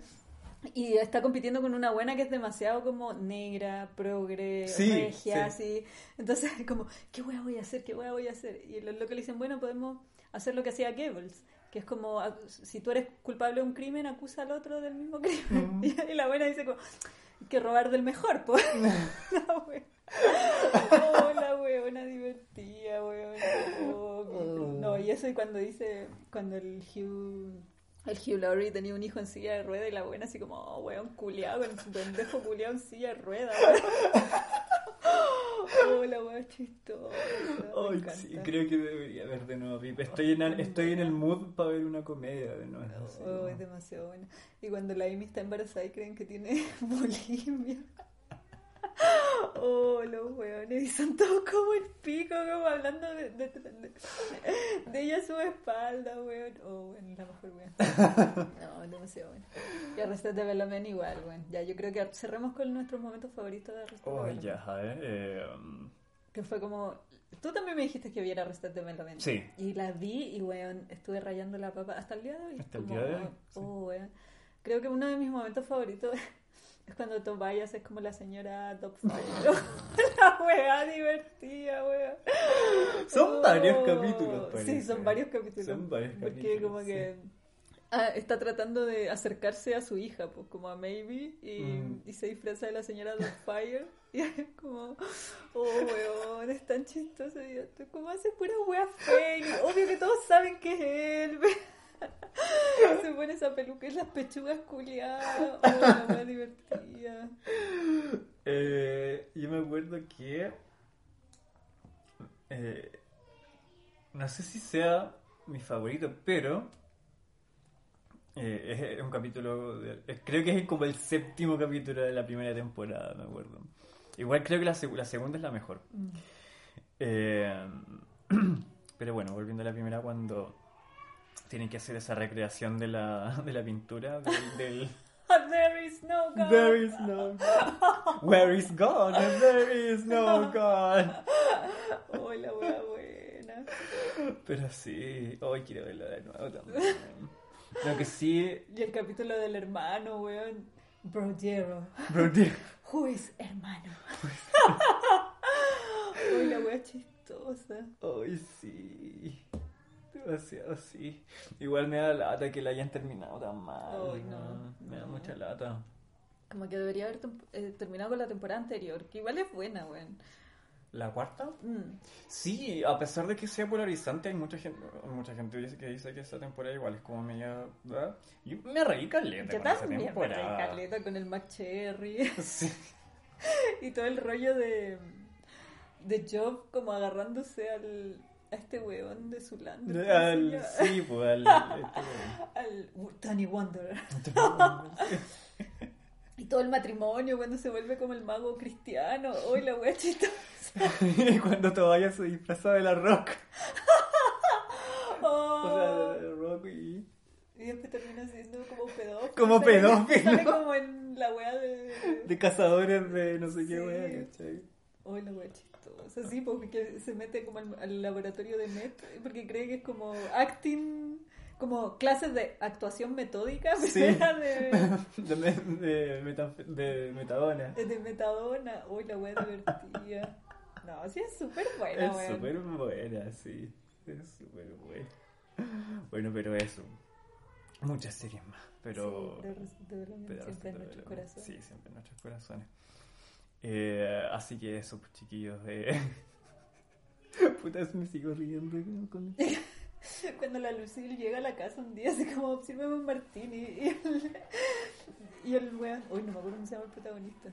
Y está compitiendo con una buena que es demasiado como negra, progre, Sí, regia, sí. así. Entonces, como, ¿qué hueá voy a hacer? ¿Qué hueá voy a hacer? Y lo, lo que le dicen, bueno, podemos hacer lo que hacía Goebbels, que es como, a- si tú eres culpable de un crimen, acusa al otro del mismo crimen. Mm. Y, la buena dice como, que robar del mejor, pues. la wea. Oh, la weona divertida, weón. Oh, No, y eso y cuando dice, cuando el Hugh... El Hugh Laurie tenía un hijo en silla de rueda y la buena así como, oh, weón, culiado, con su pendejo culiado en silla de rueda, weón. Oh, la weón chistosa. encanta. sí, creo que debería ver de nuevo Pip. Estoy en, el- estoy en el mood para ver una comedia de nuevo. Oh, es demasiado buena. Y cuando la Amy está embarazada y creen que tiene bulimia. Oh, los weones. Y son todos como el pico, como hablando de, de, de- de ella a su espalda, weón. Oh, bueno, la mejor weón. No, es demasiado bueno. Y Arrested Development igual, weón. Ya, yo creo que cerremos con nuestros momentos favoritos de Arrested Oh, Development. ya, a ver. eh, um, Que fue como... Tú también me dijiste que viera Arrested Development. Sí. Y la vi y, weón, estuve rayando la papa hasta el día de hoy. Hasta el día de hoy, sí. Oh, weón. Creo que uno de mis momentos favoritos es cuando Tobias es como la señora Topfire. la weá divertida, weón. Son varios Oh, capítulos, Sí, parece. son varios capítulos. Son varios Porque capítulos, como sí. que... ah, está tratando de acercarse a su hija, pues como a Maybe, y, Mm. y se disfraza de la señora Fire Y es como, oh, weón, es tan chistoso. Y esto, como hace pura wea fake. Obvio que todos saben que es él. Se pone esa peluca y las pechugas culiadas. Oh, la wea divertida. Eh, yo me acuerdo que. eh, no sé si sea mi favorito, pero. eh, es un capítulo. de- creo que es como el séptimo capítulo de la primera temporada, me acuerdo. Igual creo que la, seg- la segunda es la mejor. Mm. Pero bueno, volviendo a la primera, cuando tienen que hacer esa recreación de la, de la pintura del- del, There is no God. There is no God. Where is God? There is no God. Oh, Ay, la wea buena. Pero sí, hoy quiero verlo de nuevo también. Lo que sí, Y el capítulo del hermano, weón. Brodiero. bro, tío, Who is hermano? Ay, la wea chistosa. Ay, sí. Demasiado sí. Igual me da lata que la hayan terminado tan mal. Ay, no, Me da no. mucha lata. Como que debería haber eh, terminado con la temporada anterior, que igual es buena, weón. ¿La cuarta? Mm. Sí, a pesar de que sea polarizante, hay mucha gente, mucha gente dice que dice que esta temporada igual es como media... ¿verdad? Yo me reí caleta Yo con esa también me temporada. reí caleta con el McCherry Sí. y todo el rollo de, de Job como agarrándose al, a este weón de Zulander. ¿cómo se Al, sí, pues al... este, Al Tony Wonder. Y todo el matrimonio cuando se vuelve como el mago cristiano. Hoy la wea chistosa. Y cuando Tobias se disfraza de la rock. O sea, de la rock y... Y después termina siendo como pedófilo. Como pedófilo. Sale como en la wea de... De cazadores de no sé qué Sí. wea, ¿cachai? Hoy la wea chistosa. Sí, porque se mete como al, al laboratorio de Met porque cree que es como acting... Como clases de actuación metódica, Sí. de, De, de, meta- de metadona. de metadona. Uy, la wea divertida. No, sí es súper buena, Es súper buena, sí. Es súper buena. Bueno, pero eso. Muchas series más. Pero. Sí, de- siempre en nuestros corazones. Sí, siempre en nuestros corazones. Eh, así que eso, pues, chiquillos. De... Puta, me sigo riendo con- Cuando la Lucille llega a la casa un día, así como, sírveme un martini. Y el, y el weón, uy, no me acuerdo cómo se llama el protagonista.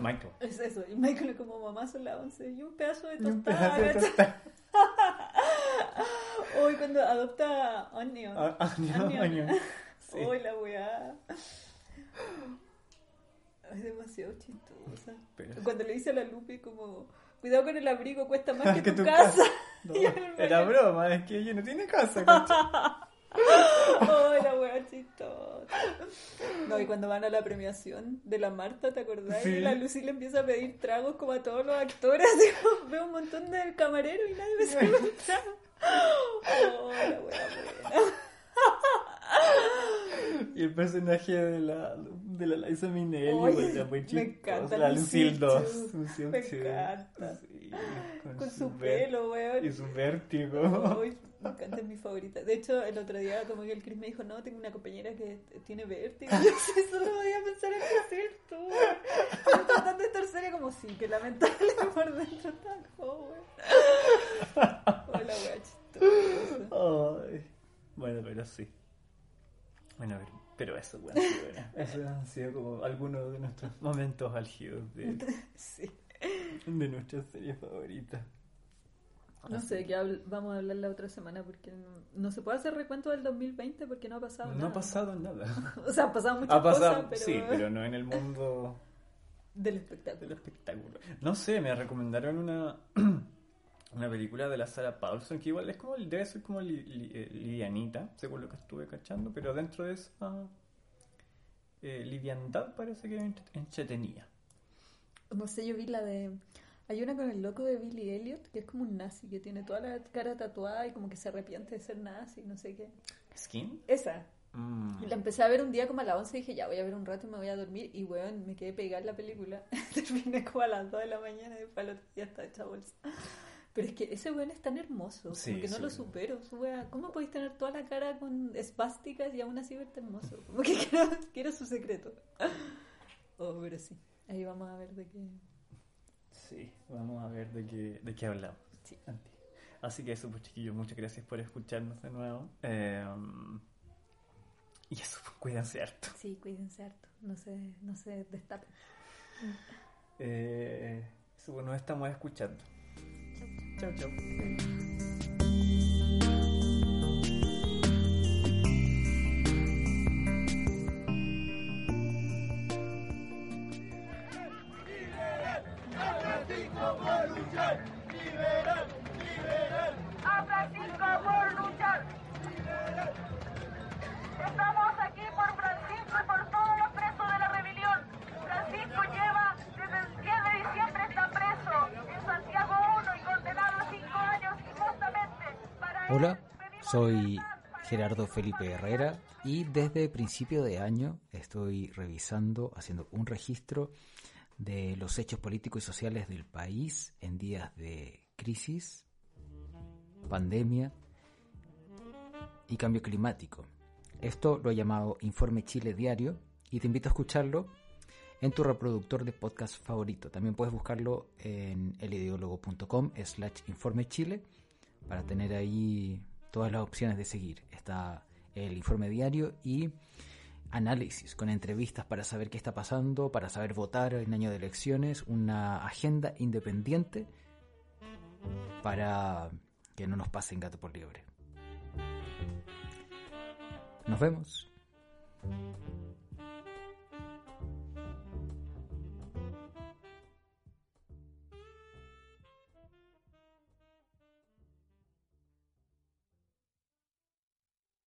Michael. Es eso, y Michael es como mamá son las 11 y un pedazo de Y un tostada. pedazo de ¿cachai? tostada. Uy, cuando adopta Onion. Onion. Onion. Sí. Uy, la weá. Es demasiado chistosa. Pero- Cuando le dice a la Lupe como, cuidado con el abrigo, cuesta más que, Que tu, casa. casa. No, era broma, es que ella no tiene casa. Ay, la wea chistosa. No, y cuando van a la premiación de la Marta, ¿te acordás? Sí. Y la Lucy le empieza a pedir tragos como a todos los actores. Como, veo un montón de camareros y nadie me sirve un trago. Oh, la wea buena. Y el personaje de la, de la Liza Minnelli, Ay, pues, era muy me encanta La Lucille Lucille 2. Chu. Lucille Me encanta. Sí, Con su pelo, weón. Y su vértigo. Ay, me encanta, es mi favorita. De hecho, el otro día como que el Chris me dijo, no, tengo una compañera que tiene vértigo. Y yo solo podía pensar en decir tú. Estoy tratando de estar seria como sí, que lamentable por dentro está joven. Hola, wea chistosa. Ay. Bueno, pero sí. Bueno, pero, pero eso, bueno. Esos han sido como algunos de nuestros momentos álgidos de, Sí. de nuestras series favoritas. No sé de qué habl- vamos a hablar la otra semana porque no, no se puede hacer recuento del 2020 porque no ha pasado No nada. ha pasado nada. O sea, han pasado muchas Ha pasado, cosas, pero, sí, pero no en el mundo del del espectáculo. espectáculo. No sé, me recomendaron una una película de la Sarah Paulson que igual es como debe ser como li- li- eh, livianita, según lo que estuve cachando, pero dentro de esa eh, liviandad parece que es entre- entretenida. No sé, yo vi la de... Hay una con el loco de Billy Elliot, que es como un nazi, que tiene toda la cara tatuada y como que se arrepiente de ser nazi, no sé qué. ¿Skin? Esa. Mm. Y La empecé a ver un día como a las 11 y dije, ya voy a ver un rato y me voy a dormir. Y weón, me quedé pegada en la película. Terminé como a las 2 de la mañana y después al otro día estaba hecha bolsa. Pero es que ese weón es tan hermoso, Sí, como que no sí. lo supero. Su wea, ¿Cómo podéis tener toda la cara con espásticas y aún así verte hermoso? Como que quiero, quiero su secreto. Oh, pero sí. Ahí vamos a ver de qué. Sí, vamos a ver de qué, de qué hablamos. Sí. Así que eso, pues chiquillos, muchas gracias por escucharnos de nuevo. Eh, y eso, pues cuídense harto. Sí, cuídense harto. No se, no se destapen. Eh, eso, pues nos estamos escuchando. Chau, chau. a Francisco por luchar. Estamos aquí por Francisco y por todos los presos de la rebelión. Francisco lleva desde el 10 de diciembre está preso en Santiago 1 y condenado Hola, soy Gerardo Felipe Herrera y desde principio de año estoy revisando, haciendo un registro de los hechos políticos y sociales del país en días de crisis, pandemia y cambio climático. Esto lo he llamado Informe Chile Diario y te invito a escucharlo en tu reproductor de podcast favorito. También puedes buscarlo en elideólogo.com slash informe chile para tener ahí todas las opciones de seguir. Está el informe diario y análisis con entrevistas para saber qué está pasando, para saber votar en año de elecciones, una agenda independiente para que no nos pasen gato por liebre. Nos vemos.